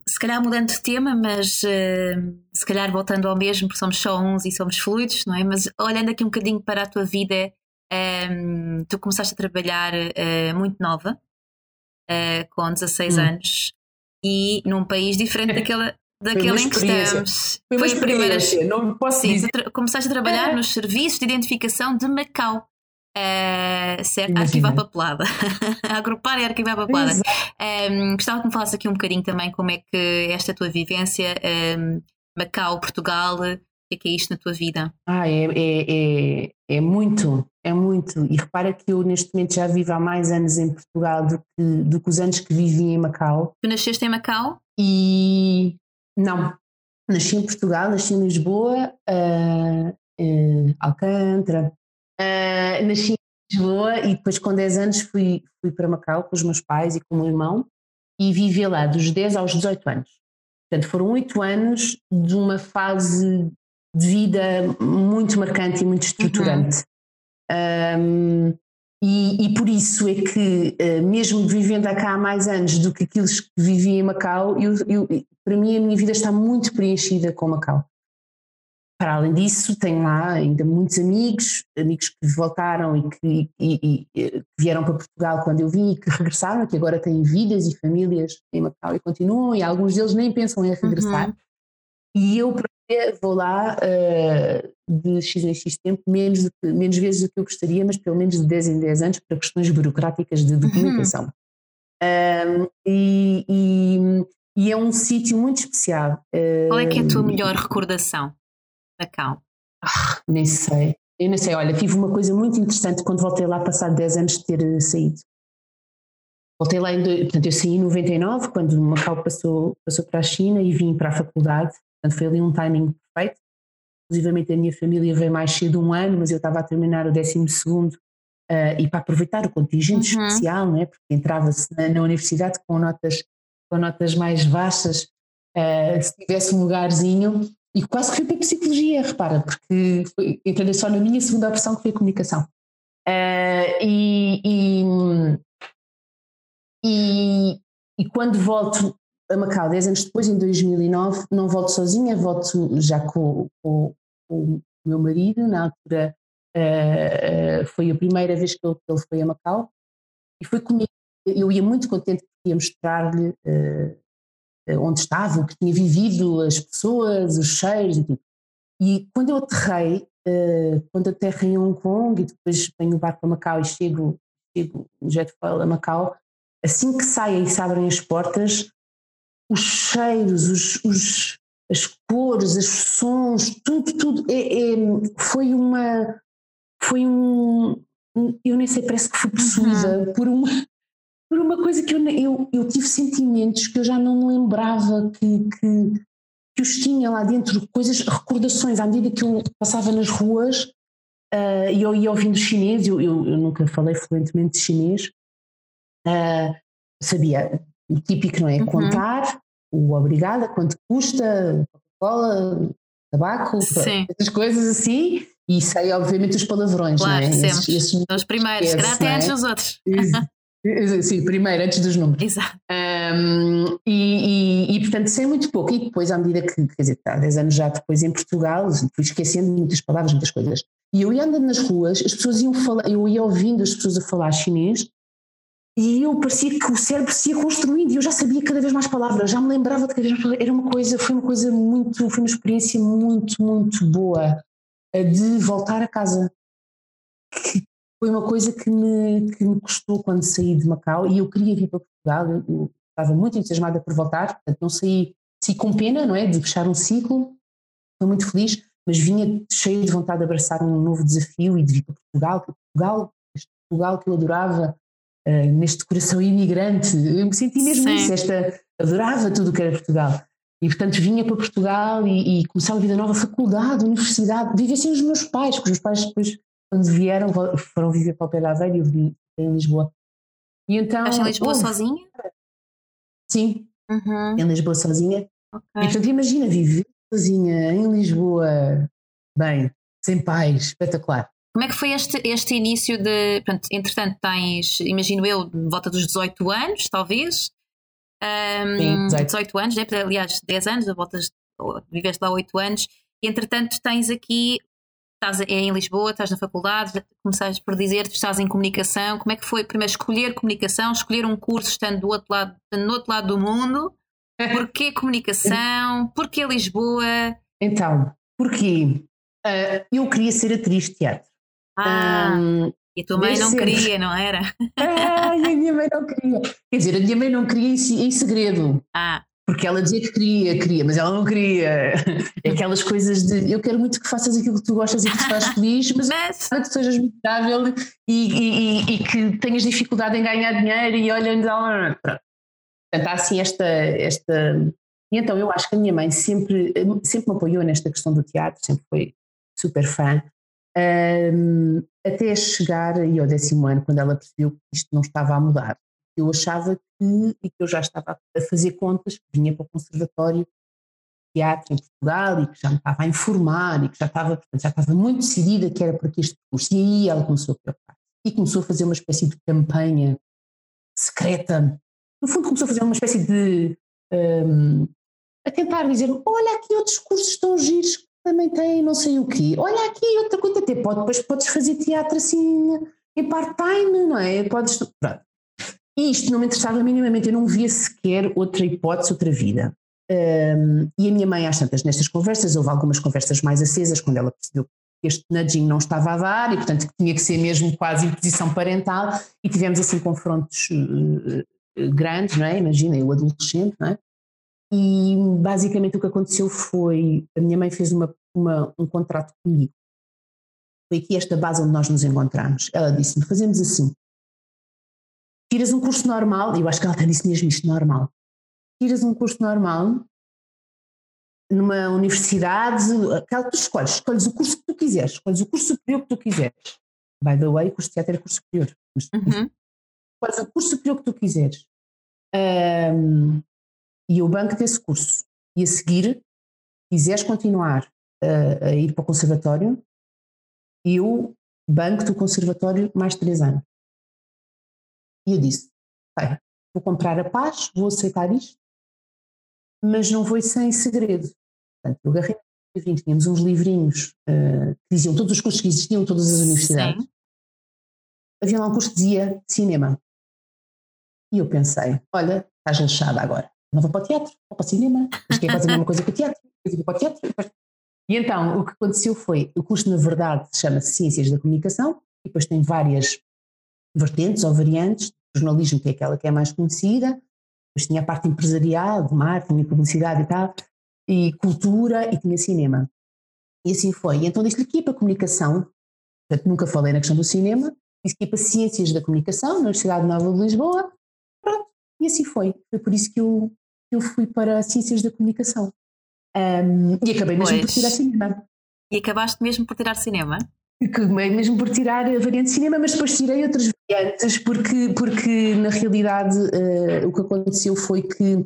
se calhar mudando de tema, mas uh, se calhar voltando ao mesmo, porque somos só uns e somos fluidos, não é? Mas olhando aqui um bocadinho para a tua vida, um, tu começaste a trabalhar uh, muito nova, uh, com 16 hum. anos, e num país diferente daquela, daquele em que estamos. Foi, Foi a primeira. Não posso Sim, dizer. começaste a trabalhar é. nos serviços de identificação de Macau. Uh, certo, arquivar papelada. agrupar e arquivar papelada. Um, gostava que me falasse aqui um bocadinho também como é que esta tua vivência, um, Macau, Portugal, o que é que é isto na tua vida? Ah, é, é, é, é, muito, é muito. E repara que eu neste momento já vivo há mais anos em Portugal do que, do que os anos que vivi em Macau. Tu nasceste em Macau? E não, nasci em Portugal, nasci em Lisboa, uh, uh, Alcântara, Uh, nasci em Lisboa e depois com 10 anos fui, fui para Macau com os meus pais e com o meu irmão e vivi lá dos 10 aos 18 anos. Portanto, foram 8 anos de uma fase de vida muito marcante e muito estruturante. Uhum. Um, e, e, por isso é que, uh, mesmo vivendo cá há mais anos do que aqueles que vivi em Macau, eu, eu, para mim a minha vida está muito preenchida com Macau. Para além disso, tenho lá ainda muitos amigos, amigos que voltaram e que, e, e, que, vieram para Portugal quando eu vim e que regressaram, que agora têm vidas e famílias em Macau e continuam, e alguns deles nem pensam em regressar. Uhum. E eu vou lá uh, de X em X tempo, menos, que, menos vezes do que eu gostaria, mas pelo menos de 10 em 10 anos para questões burocráticas de documentação. Uhum. Um, e, e, e, é um sítio muito especial. Qual é que é a tua melhor recordação? Macau? Ah, nem sei. Eu nem sei. Olha, tive uma coisa muito interessante quando voltei lá, passado 10 anos de ter eh, saído. Voltei lá em. Portanto, eu saí em 99, quando Macau passou, passou para a China e vim para a faculdade. Portanto, foi ali um timing perfeito. Inclusive, a minha família veio mais cedo um ano, mas eu estava a terminar o 12 segundo uh, e para aproveitar o contingente uhum. especial, né? porque entrava-se na, na, universidade com notas, com notas mais baixas. Uh, se tivesse um lugarzinho, e quase que fui para a psicologia, repara, porque foi, entrei só na minha segunda opção que foi a comunicação. Uh, e, e, e, e, quando volto a Macau, 10 anos depois, em 2009, não volto sozinha, volto já com, com, com o meu marido, na altura uh, uh, foi a primeira vez que ele, foi a Macau, e foi comigo. Eu ia muito contente porque ia mostrar-lhe eh, onde estava, o que tinha vivido, as pessoas, os cheiros e tudo. E quando eu aterrei, uh, quando aterrei em Hong Kong e depois venho o barco para Macau e chego, chego no jet foil a Macau, assim que saem e se abrem as portas, os cheiros, os, os, as cores, os sons, tudo, tudo, é, é, foi uma, foi um, eu nem sei, parece que fui possuída uhum. por uma, por uma coisa que eu, eu, eu tive sentimentos que eu já não me lembrava que, que, que os tinha lá dentro, coisas, recordações, à medida que eu passava nas ruas uh, e eu ia ouvindo chinês, eu, eu, eu, nunca falei fluentemente chinês, uh, sabia o típico, não é? Uhum. Contar, o obrigada, quanto custa, Coca-Cola, tabaco, essas coisas assim. E sei, obviamente, os palavrões, claro, não é? Sempre. Esses, esses Os primeiros, se calhar até antes dos outros. Sim, primeiro, antes dos números. Exato. Um, e, e, e, portanto, sei muito pouco. E depois, à medida que, quer dizer, há 10 anos já depois em Portugal, fui esquecendo muitas palavras, muitas coisas. E eu ia andando nas ruas, as pessoas iam falar, eu ia ouvindo as pessoas a falar chinês, e eu parecia que o cérebro se ia construindo, e eu já sabia cada vez mais palavras, já me lembrava de cada vez mais palavras. Era uma coisa, foi uma coisa muito, foi uma experiência muito, muito boa de voltar a casa. Que foi uma coisa que me, que me custou quando saí de Macau e eu queria vir para Portugal, eu, eu estava muito entusiasmada por voltar, portanto não saí, saí com pena, não é, de fechar um ciclo, estou muito feliz, mas vinha cheio de vontade de abraçar um novo desafio e de vir para Portugal, Portugal, este Portugal que eu adorava, uh, neste coração imigrante, eu me senti mesmo Sim. isso, esta, adorava tudo o que era Portugal. E portanto vinha para Portugal e, e começar uma vida nova, faculdade, universidade, vivia assim os meus pais, porque os meus pais depois quando vieram, foram viver para o pé e eu vim em Lisboa. E então, Estás em Lisboa houve, sozinha? Sim, uhum. em Lisboa sozinha. Okay. E portanto, imagina viver sozinha em Lisboa, bem, sem pais, espetacular. Como é que foi este, este início de. Pronto, entretanto, tens, imagino eu, volta dos 18 anos, talvez. um, Sim, 18. 18 anos, né? aliás, 10 anos, voltas, viveste lá 8 anos, e entretanto tens aqui, estás em Lisboa, estás na faculdade, começaste por dizer que estás em comunicação. Como é que foi primeiro escolher comunicação, escolher um curso estando do outro lado, no outro lado do mundo? Porquê comunicação? Porquê Lisboa? Então, porquê? Uh, eu queria ser atriz de teatro. Ah, um, e a tua mãe não sempre. queria, não era? Ai, a minha mãe não queria. Quer dizer, a minha mãe não queria em, em segredo. Ah. Porque ela dizia que queria, queria, mas ela não queria. Aquelas coisas de eu quero muito que faças aquilo que tu gostas e que estás feliz, mas, mas... que sejas miserável e, e, e, e, que tenhas dificuldade em ganhar dinheiro e olha, pronto. Portanto, há assim esta, esta. E então eu acho que a minha mãe sempre, sempre me apoiou nesta questão do teatro, sempre foi super fã. Um, até chegar aí ao décimo ano, quando ela percebeu que isto não estava a mudar. Eu achava que, e que eu já estava a fazer contas, que vinha para o Conservatório de Teatro em Portugal e que já me estava a informar e que já estava, portanto, já estava muito decidida que era por este curso. E aí ela começou a preocupar e começou a fazer uma espécie de campanha secreta. No fundo, começou a fazer uma espécie de. Um, a tentar dizer: olha, aqui outros cursos estão giros também tem não sei o quê. Olha aqui outra coisa, até pode, depois podes fazer teatro assim em part-time, não é? Podes. Pronto. E isto não me interessava minimamente, eu não via sequer outra hipótese, outra vida. Um, e a minha mãe, às tantas, nestas conversas, houve algumas conversas mais acesas, quando ela percebeu que este nudging não estava a dar e, portanto, que tinha que ser mesmo quase imposição parental, e tivemos assim confrontos uh, grandes, não é? Imagina, eu adolescente, não é? E basicamente o que aconteceu foi, a minha mãe fez uma, uma, um contrato comigo. Foi aqui esta base onde nós nos encontramos. Ela disse-me, fazemos assim, tiras um curso normal, e eu acho que ela disse mesmo isto, normal. Tiras um curso normal numa universidade, aquela tu escolhes, escolhes o curso que tu quiseres, escolhes o curso superior que tu quiseres. By the way, o curso de teatro é curso superior. Mas, uhum. Escolhes o curso superior que tu quiseres. Um, e o banco desse curso. E a seguir, quiseres continuar a, a ir para o conservatório, eu banco do conservatório mais três anos. E eu disse, okay, vou comprar a paz, vou aceitar isto, mas não vou sem segredo. Portanto, eu agarrei livrinho, tínhamos uns livrinhos uh, que diziam todos os cursos que existiam em todas as universidades. Sim. Havia lá um curso que dizia cinema. E eu pensei, olha, estás lixada agora não vou para o teatro, vou para o cinema, mas quer fazer a mesma coisa que o teatro, eu vou para o teatro. E então o que aconteceu foi, o curso na verdade chama-se Ciências da Comunicação, e depois tem várias vertentes ou variantes, jornalismo que é aquela que é mais conhecida, depois tinha a parte empresarial, de marketing e publicidade e tal, e cultura e tinha cinema. E assim foi. E então disse-lhe que ia para a comunicação, portanto nunca falei na questão do cinema, disse que ia para Ciências da Comunicação, na Universidade Nova de Lisboa, pronto, e assim foi. Foi por isso que eu eu fui para Ciências da Comunicação. Um, e acabei mesmo pois. por tirar cinema. E acabaste mesmo por tirar cinema? Acabei mesmo por tirar a variante de cinema, mas depois tirei outras variantes, porque, porque na realidade uh, o que aconteceu foi que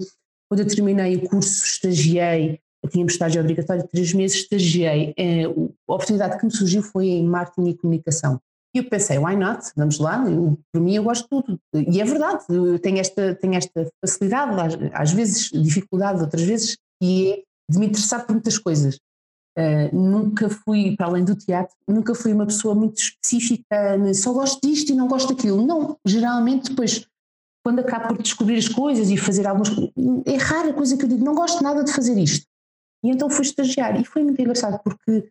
quando eu terminei o curso, estagiei, tínhamos estágio obrigatório, três meses, estagiei. Uh, a oportunidade que me surgiu foi em marketing e comunicação. E eu pensei, why not? Vamos lá, eu, por mim eu gosto de tudo. E é verdade, eu tenho esta, tenho esta facilidade, às, às vezes dificuldade, outras vezes, e é de me interessar por muitas coisas. Uh, nunca fui, para além do teatro, nunca fui uma pessoa muito específica, só gosto disto e não gosto daquilo. Não, geralmente depois, quando acabo por descobrir as coisas e fazer algumas é rara coisa que eu digo, não gosto nada de fazer isto. E então fui estagiar e foi muito engraçado porque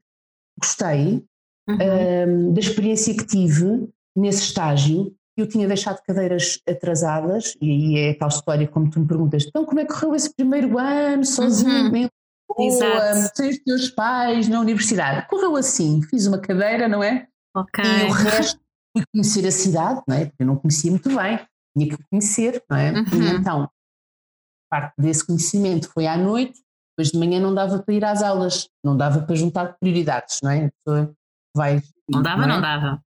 gostei, uhum. da experiência que tive nesse estágio. Eu tinha deixado cadeiras atrasadas, e aí é tal história como tu me perguntas, então como é que correu esse primeiro ano, sozinho, uhum. Boa, sem os teus pais na universidade? Correu assim, fiz uma cadeira, não é? Ok. E o resto fui conhecer a cidade, não é? Porque eu não conhecia muito bem, tinha que conhecer, não é? Uhum. E então, parte desse conhecimento foi à noite, depois de manhã não dava para ir às aulas, não dava para juntar prioridades, não é? Pessoa vai. Não dava, não, é? não dava.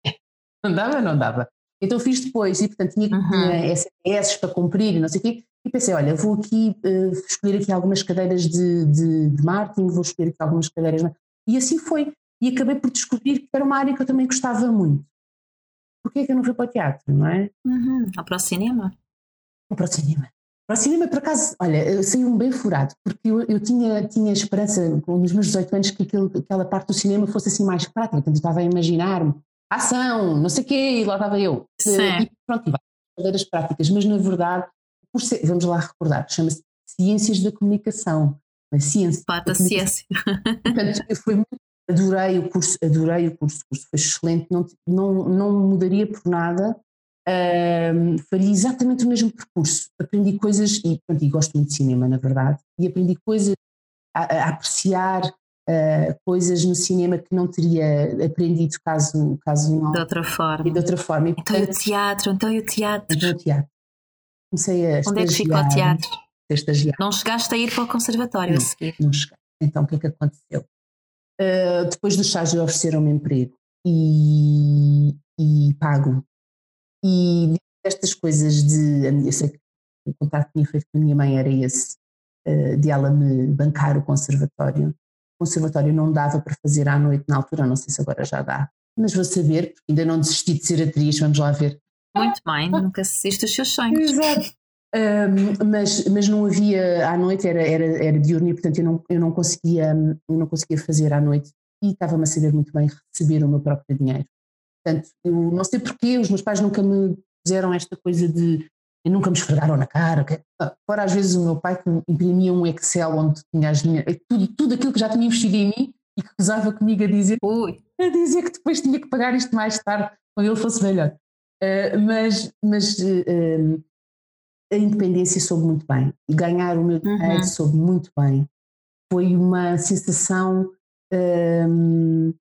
não dava, não dava. Então fiz depois e, portanto, tinha, uhum. tinha para cumprir e não sei o quê. E pensei, olha, vou aqui uh, escolher aqui algumas cadeiras de, de, de, marketing, vou escolher aqui algumas cadeiras. E assim foi. E acabei por descobrir que era uma área que eu também gostava muito. Porquê é que eu não fui para o teatro, não é? Uhum. Ou para o cinema? Ou para o cinema. Para o cinema, por acaso, olha, saiu-me bem furado, porque eu, eu, tinha, tinha esperança, nos meus 18 anos, que aquele, aquela parte do cinema fosse assim mais prática. Portanto, eu estava a imaginar-me ação, não sei o quê, e lá estava eu. Sim. E pronto, e cadeiras práticas, mas na verdade, ser, vamos lá recordar, chama-se Ciências da Comunicação. A ciência. Pata ciência. Portanto, foi muito, adorei o curso, adorei o curso, o curso foi excelente, não, não, não mudaria por nada faria exatamente o mesmo percurso. Aprendi coisas, e, pronto, e gosto muito de cinema, na verdade, e aprendi coisas a, a apreciar uh, coisas no cinema que não teria aprendido caso, caso não. De outra forma. E de outra forma. E, então portanto, o teatro, então e o teatro. Então o teatro. Comecei a Onde é que fica o teatro? Estagiar. Não chegaste a ir para o conservatório não, a seguir? Não cheguei. Então o que é que aconteceu? Uh, depois do estágio ofereceram-me emprego e, e pago e estas coisas de. Eu sei que o contato que tinha feito com a minha mãe era esse, eh, de ela me bancar o conservatório. O conservatório não dava para fazer à noite na altura, não sei se agora já dá, mas vou saber, porque ainda não desisti de ser atriz, vamos lá ver. Muito bem, nunca desiste dos seus sonhos. Exato. Um, mas, mas não havia à noite, era, era, era diurno e portanto eu não, eu, não conseguia, eu não conseguia fazer à noite e estava-me a saber muito bem receber o meu próprio dinheiro. Portanto, eu não sei porquê, os meus pais nunca me fizeram esta coisa de. nunca me esfregaram na cara. Ah, fora às vezes o meu pai que imprimia um Excel onde tinha as linhas, tudo, tudo aquilo que já tinha investido em mim e que usava comigo a dizer, Ui. a dizer que depois tinha que pagar isto mais tarde, quando ele fosse melhor. Uh, mas mas uh, a independência soube muito bem. E ganhar o meu dinheiro uhum. soube muito bem. Foi uma sensação. Uh,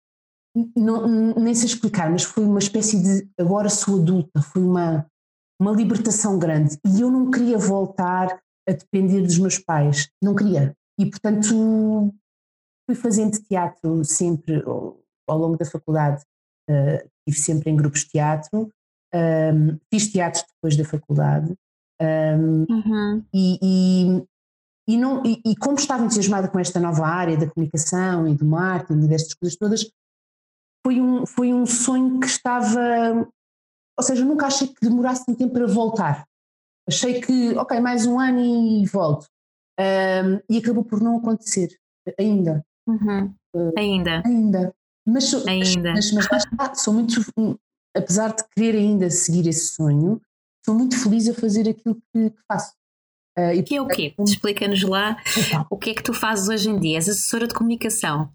não, nem sei explicar, mas foi uma espécie de agora sou adulta, foi uma, uma libertação grande e eu não queria voltar a depender dos meus pais, não queria. E portanto fui fazendo teatro sempre ao longo da faculdade, uh, estive sempre em grupos de teatro, um, fiz teatro depois da faculdade um, uhum. e, e, e, não, e, e, como estava entusiasmada com esta nova área da comunicação e do marketing e destas coisas todas, foi um, foi um sonho que estava. Ou seja, nunca achei que demorasse um tempo para voltar. Achei que, ok, mais um ano e volto. Um, e acabou por não acontecer, ainda. Uhum. Uh, ainda. Ainda. Mas, ainda. Mas, mas, mas sou muito, apesar de querer ainda seguir esse sonho, sou muito feliz a fazer aquilo que, que faço. Uh, e que é o quê? Explica-nos lá então. o que é que tu fazes hoje em dia. És assessora de comunicação.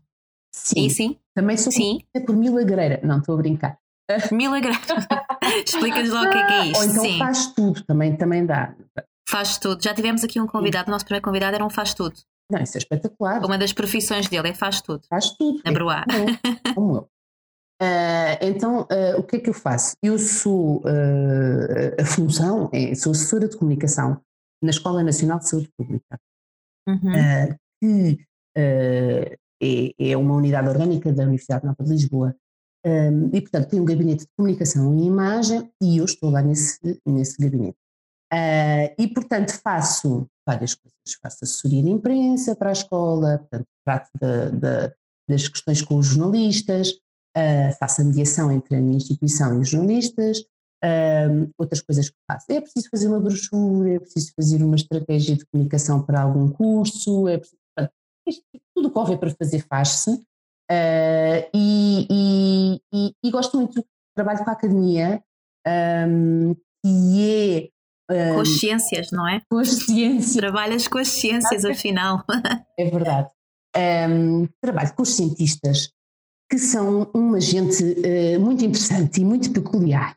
Sim. Sim? Também sou sim. por milagreira. Não, estou a brincar. Milagreira. Explica-nos lá o que é que é isto. Ou então sim. faz tudo, também, também dá. Faz tudo. Já tivemos aqui um convidado, o nosso primeiro convidado era um faz tudo. Não, isso é espetacular. Uma das profissões dele é faz tudo. Faz tudo. Na. É como eu. Uh, então, uh, o que é que eu faço? Eu sou, uh, a função é, sou assessora de comunicação na Escola Nacional de Saúde Pública, uhum. que é, é uma unidade orgânica da Universidade Nova de Lisboa. Um, e, portanto, tem um gabinete de comunicação e imagem e eu estou lá nesse, nesse gabinete. E, portanto, faço várias coisas. Faço assessoria de imprensa para a escola, portanto, trato de, de, das questões com os jornalistas, uh, faço a mediação entre a minha instituição e os jornalistas. Uh, outras coisas que faço. É preciso fazer uma brochura, é preciso fazer uma estratégia de comunicação para algum curso, é preciso, isto, tudo o que houver para fazer faz-se. Uh, e, e, e, e, gosto muito. Trabalho com a academia, um, que é. Um, com as ciências, não é? Com as ciências. Trabalhas com as ciências, afinal. É verdade. Um, trabalho com os cientistas, que são uma gente uh, muito interessante e muito peculiar.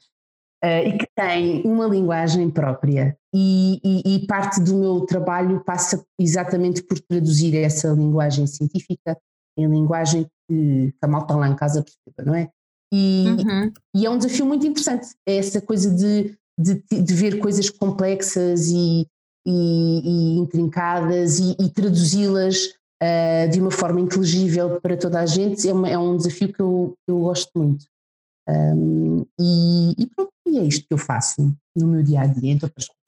Uh, e que tem uma linguagem própria. E, e, e, parte do meu trabalho passa exatamente por traduzir essa linguagem científica em linguagem que, que a malta lá em casa perceba, não é? E, uhum. e, é um desafio muito interessante, é essa coisa de, de, de ver coisas complexas e, e intrincadas e, traduzi-las uh, de uma forma inteligível para toda a gente, é, uma, é um desafio que eu, eu gosto muito. Um, e, e, pronto, e é isto que eu faço no meu dia a dia.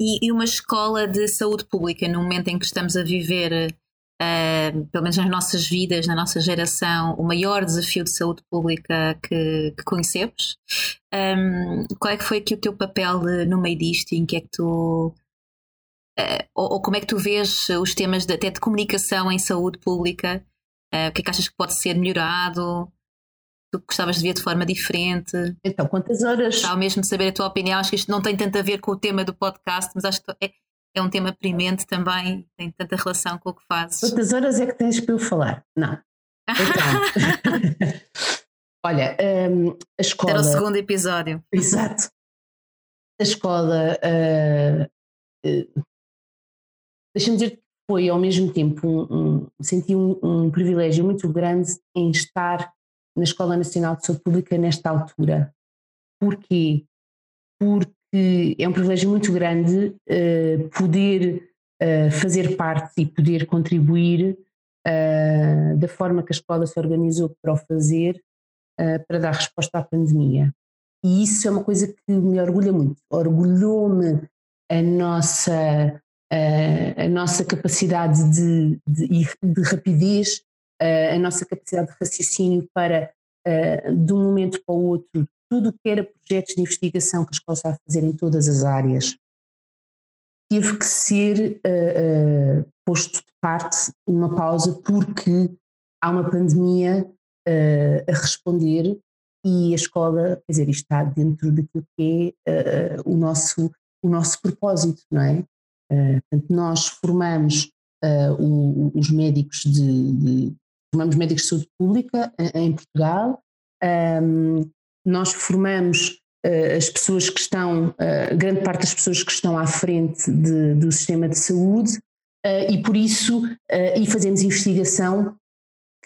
E, e, uma escola de saúde pública, no momento em que estamos a viver, uh, pelo menos nas nossas vidas, na nossa geração, o maior desafio de saúde pública que, que conhecemos, um, qual é que foi aqui o teu papel no meio disto e em que é que tu ou, ou, como é que tu vês os temas de, até de comunicação em saúde pública? Uh, o que é que achas que pode ser melhorado? Tu gostavas de ver de forma diferente? Então, quantas horas? Gostava mesmo de saber a tua opinião. Acho que isto não tem tanto a ver com o tema do podcast, mas acho que é, é um tema premente também, tem tanta relação com o que fazes. Quantas horas é que tens para eu falar? Não. Então. Olha, um, a escola. Era o segundo episódio. Exato. A escola. Uh, uh, Deixa-me dizer que foi ao mesmo tempo um, um senti um, um, privilégio muito grande em estar na Escola Nacional de Saúde Pública nesta altura. Porquê? Porque é um privilégio muito grande uh, poder uh, fazer parte e poder contribuir uh, da forma que a escola se organizou para o fazer para dar resposta à pandemia. E isso é uma coisa que me orgulha muito. Orgulhou-me a nossa a nossa capacidade de, de, de rapidez, a nossa capacidade de raciocínio para, de um momento para o outro, tudo o que era projetos de investigação que a escola está a fazer em todas as áreas, teve que ser uh, uh, posto de parte uma pausa porque há uma pandemia uh, a responder e a escola, quer dizer, está dentro daquilo que é o, nosso, o nosso propósito, não é? Eh, nós formamos uh, os médicos de, de, formamos médicos de saúde pública em, Portugal, nós formamos uh, as pessoas que estão, grande parte das pessoas que estão à frente de, do sistema de saúde e por isso, e fazemos investigação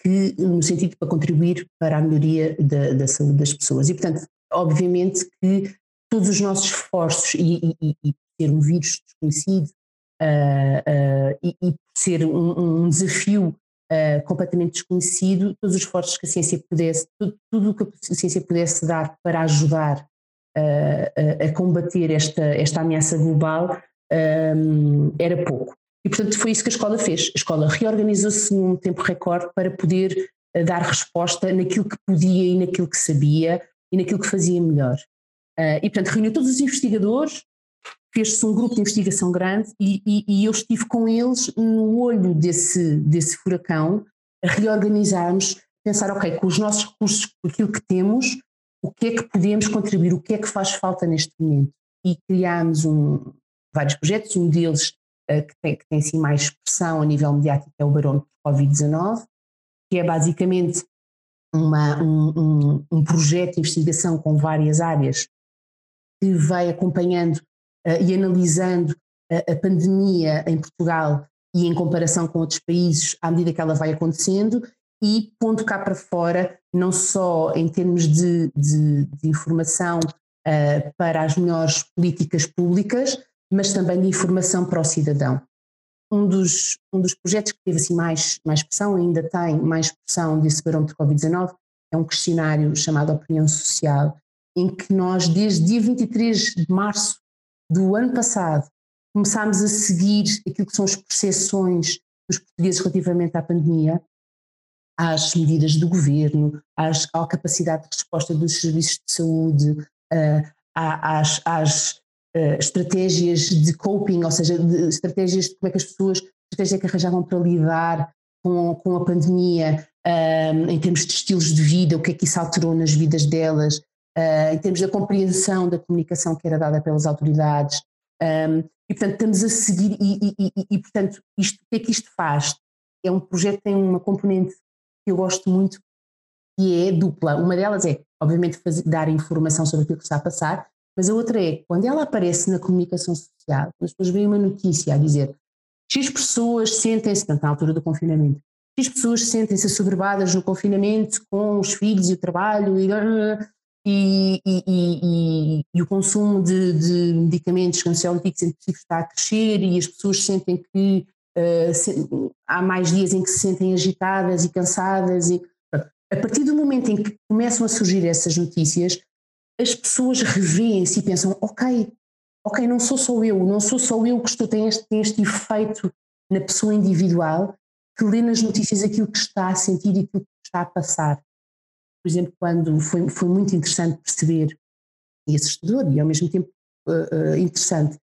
que, no sentido para contribuir para a melhoria da, da saúde das pessoas. E portanto, obviamente que todos os nossos esforços e, e, e ter um vírus desconhecido e, e ser um, um desafio uh, completamente desconhecido, todos os esforços que a ciência pudesse, tudo, o que a ciência pudesse dar para ajudar a combater esta, esta ameaça global um, era pouco. E, portanto, foi isso que a escola fez. A escola reorganizou-se num tempo recorde para poder dar resposta naquilo que podia e naquilo que sabia e naquilo que fazia melhor. Uh, e, portanto, reuniu todos os investigadores, fez-se um grupo de investigação grande e, e, e, eu estive com eles no olho desse, desse furacão, a reorganizarmos, pensar, ok, com os nossos recursos, com aquilo que temos, o que é que podemos contribuir, o que é que faz falta neste momento. E criámos um, vários projetos, um deles uh, que, tem, que tem assim mais expressão a nível mediático é o Barão de Covid-19, que é basicamente uma, um, um, um projeto de investigação com várias áreas que vai acompanhando e analisando a, a pandemia em Portugal e em comparação com outros países à medida que ela vai acontecendo e pondo cá para fora, não só em termos de, de, de informação uh, para as melhores políticas públicas, mas também de informação para o cidadão. Um dos, um dos projetos que teve assim mais, mais pressão, ainda tem mais pressão desse barômetro Covid-19, é um questionário chamado Opinião Social, em que nós, desde dia 23 de março do ano passado, começámos a seguir aquilo que são as percepções dos portugueses relativamente à pandemia, às medidas do governo, às, à capacidade de resposta dos serviços de saúde, uh, às, às uh, estratégias de coping, ou seja, de, estratégias de como é que as pessoas, estratégias que arranjavam para lidar com, com a pandemia, uh, em termos de estilos de vida, o que é que isso alterou nas vidas delas, uh, em termos da compreensão da comunicação que era dada pelas autoridades. Um, e, portanto, estamos a seguir, e, e, e, e, portanto, isto, o que é que isto faz? É um projeto que tem uma componente que eu gosto muito, que é dupla. Uma delas é, obviamente, fazer, dar informação sobre aquilo que está a passar, mas a outra é, quando ela aparece na comunicação social, as pessoas veem uma notícia a dizer X pessoas sentem-se, na altura do confinamento, X pessoas sentem-se assoberbadas no confinamento com os filhos e o trabalho e, e, e, e, e, o consumo de, de medicamentos ansiolíticos antidepressivos está a crescer e as pessoas sentem que uh, se, há mais dias em que se sentem agitadas e cansadas e a partir do momento em que começam a surgir essas notícias as pessoas revêem-se e pensam ok, ok, não sou só eu, não sou só eu que estou, tem este, tem este efeito na pessoa individual que lê nas notícias aquilo que está a sentir e aquilo que está a passar por exemplo, quando foi, foi muito interessante perceber e assustador e ao mesmo tempo uh, uh, interessante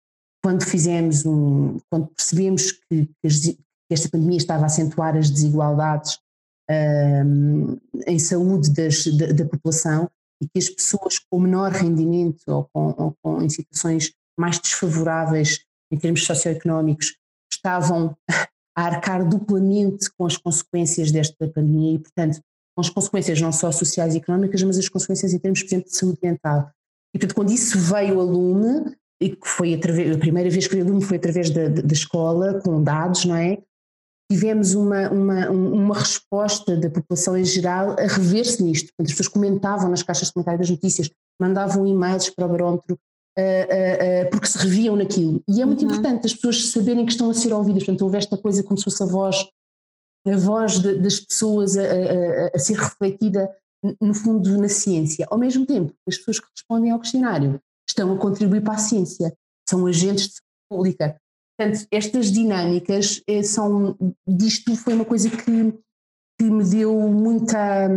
quando fizemos um, quando percebemos que, que, esta pandemia estava a acentuar as desigualdades um, em saúde das, da, da, população e que as pessoas com menor rendimento ou com, ou com em situações mais desfavoráveis em termos socioeconómicos estavam a arcar duplamente com as consequências desta pandemia e, portanto, as consequências não só sociais e económicas, mas as consequências em termos, por exemplo, de saúde mental. E, portanto, quando isso veio a lume, e que foi através, a primeira vez que veio a lume foi através da, da escola, com dados, não é? Tivemos uma, uma, uma resposta da população em geral a rever-se nisto. Portanto, as pessoas comentavam nas caixas de comentário das notícias, mandavam e-mails para o barómetro, Uh, uh, uh, porque se reviam naquilo. E é muito uhum. importante as pessoas saberem que estão a ser ouvidas. Portanto, houve esta coisa como se fosse a voz, a voz de, das pessoas a, a, a, ser refletida, no fundo, na ciência. Ao mesmo tempo, as pessoas que respondem ao questionário estão a contribuir para a ciência, são agentes de saúde pública. Portanto, estas dinâmicas eh, são. Disto foi uma coisa que, que me deu muita.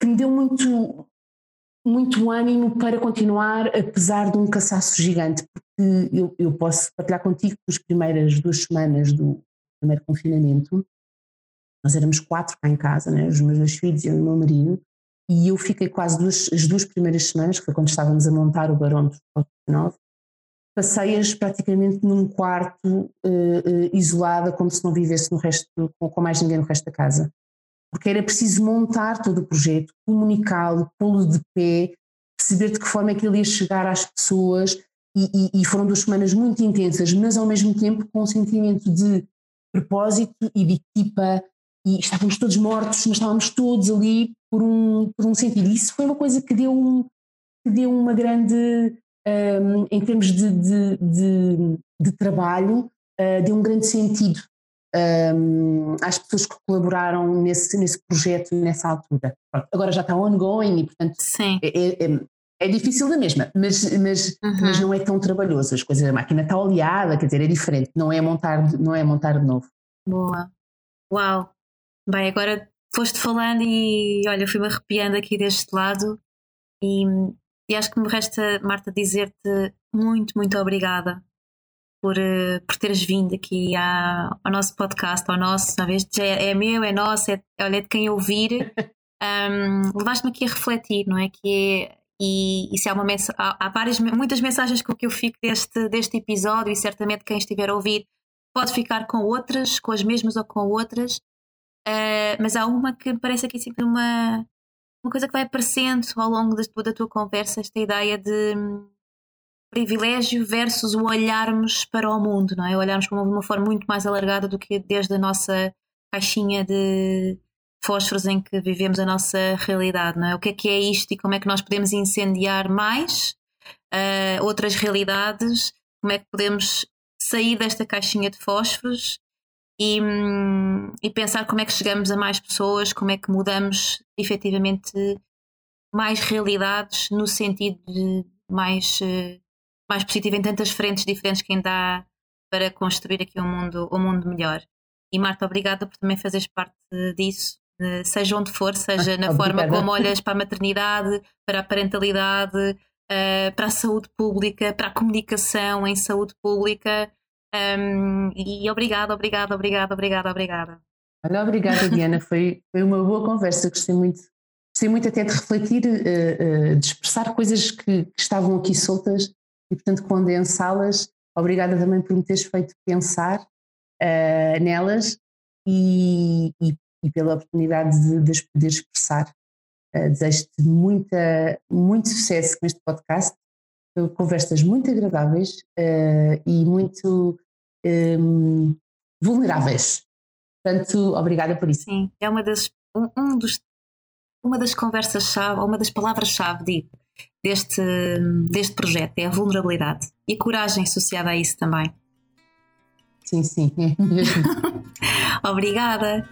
que me deu muito muito ânimo para continuar, apesar de um cansaço gigante, porque eu, eu posso partilhar contigo que as primeiras duas semanas do primeiro confinamento, nós éramos quatro cá em casa, né, os meus dois filhos e o meu marido, e eu fiquei quase duas, as duas primeiras semanas, que foi quando estávamos a montar o Barão dos 9, passei-as praticamente num quarto uh, uh, isolada, como se não vivesse no resto, com, com mais ninguém no resto da casa. Porque era preciso montar todo o projeto, comunicá-lo, pô-lo de pé, perceber de que forma é que ele ia chegar às pessoas e, e, e, foram duas semanas muito intensas, mas ao mesmo tempo com um sentimento de propósito e de equipa e estávamos todos mortos, mas estávamos todos ali por um, por um sentido. E isso foi uma coisa que deu, um, que deu uma grande, um, em termos de, de, de, de trabalho, uh, deu um grande sentido um, às pessoas que colaboraram nesse, nesse projeto nessa altura. Agora já está ongoing e, portanto, Sim. É, é, é, é difícil da mesma, mas, mas, uhum. mas não é tão trabalhoso. As coisas, a máquina está oleada, quer dizer, é diferente, não é montar, não é montar de novo. Boa. Uau. Bem, agora foste falando e olha, fui-me arrepiando aqui deste lado e, e acho que me resta, Marta, dizer-te muito, muito obrigada por, uh, por teres vindo aqui à, ao nosso podcast, ao nosso, talvez é, é meu, é nosso, é, olha, é de quem ouvir. Um, Levaste-me aqui a refletir, não é? Que é, e, e se há, uma há, há várias, muitas mensagens com que eu fico deste, deste episódio, e certamente quem estiver a ouvir pode ficar com outras, com as mesmas ou com outras, uh, mas há uma que parece aqui sempre uma, uma coisa que vai aparecendo ao longo da, da tua conversa, esta ideia de privilégio versus o olharmos para o mundo, não é? Olharmos de uma forma muito mais alargada do que desde a nossa caixinha de fósforos em que vivemos a nossa realidade, não é? O que é que é isto e como é que nós podemos incendiar mais uh, outras realidades? Como é que podemos sair desta caixinha de fósforos e, hum, e pensar como é que chegamos a mais pessoas, como é que mudamos efetivamente mais realidades no sentido de mais uh, mais positivo em tantas frentes diferentes que ainda há para construir aqui um mundo, um mundo melhor. E Marta, obrigada por também fazeres parte disso, seja onde for, seja na forma como olhas para a maternidade, para a parentalidade, uh, para a saúde pública, para a comunicação em saúde pública. Um, e obrigada, obrigada, obrigada, obrigada, obrigada. Olha, obrigada, Diana. Foi, foi uma boa conversa. Gostei muito, gostei muito até de refletir, uh, uh, de expressar coisas que, que estavam aqui soltas e, portanto, condensá-las. Obrigada também por me teres feito pensar uh, nelas e, e, e, pela oportunidade de, de as poder expressar. Desejo-te muita, muito sucesso com este podcast, conversas muito agradáveis uh, e muito um, vulneráveis. Portanto, obrigada por isso. Sim, é uma das, um, um dos, uma das conversas-chave, uma das palavras-chave, digo, deste, deste projeto, é a vulnerabilidade e a coragem associada a isso também. Sim, sim, é Obrigada.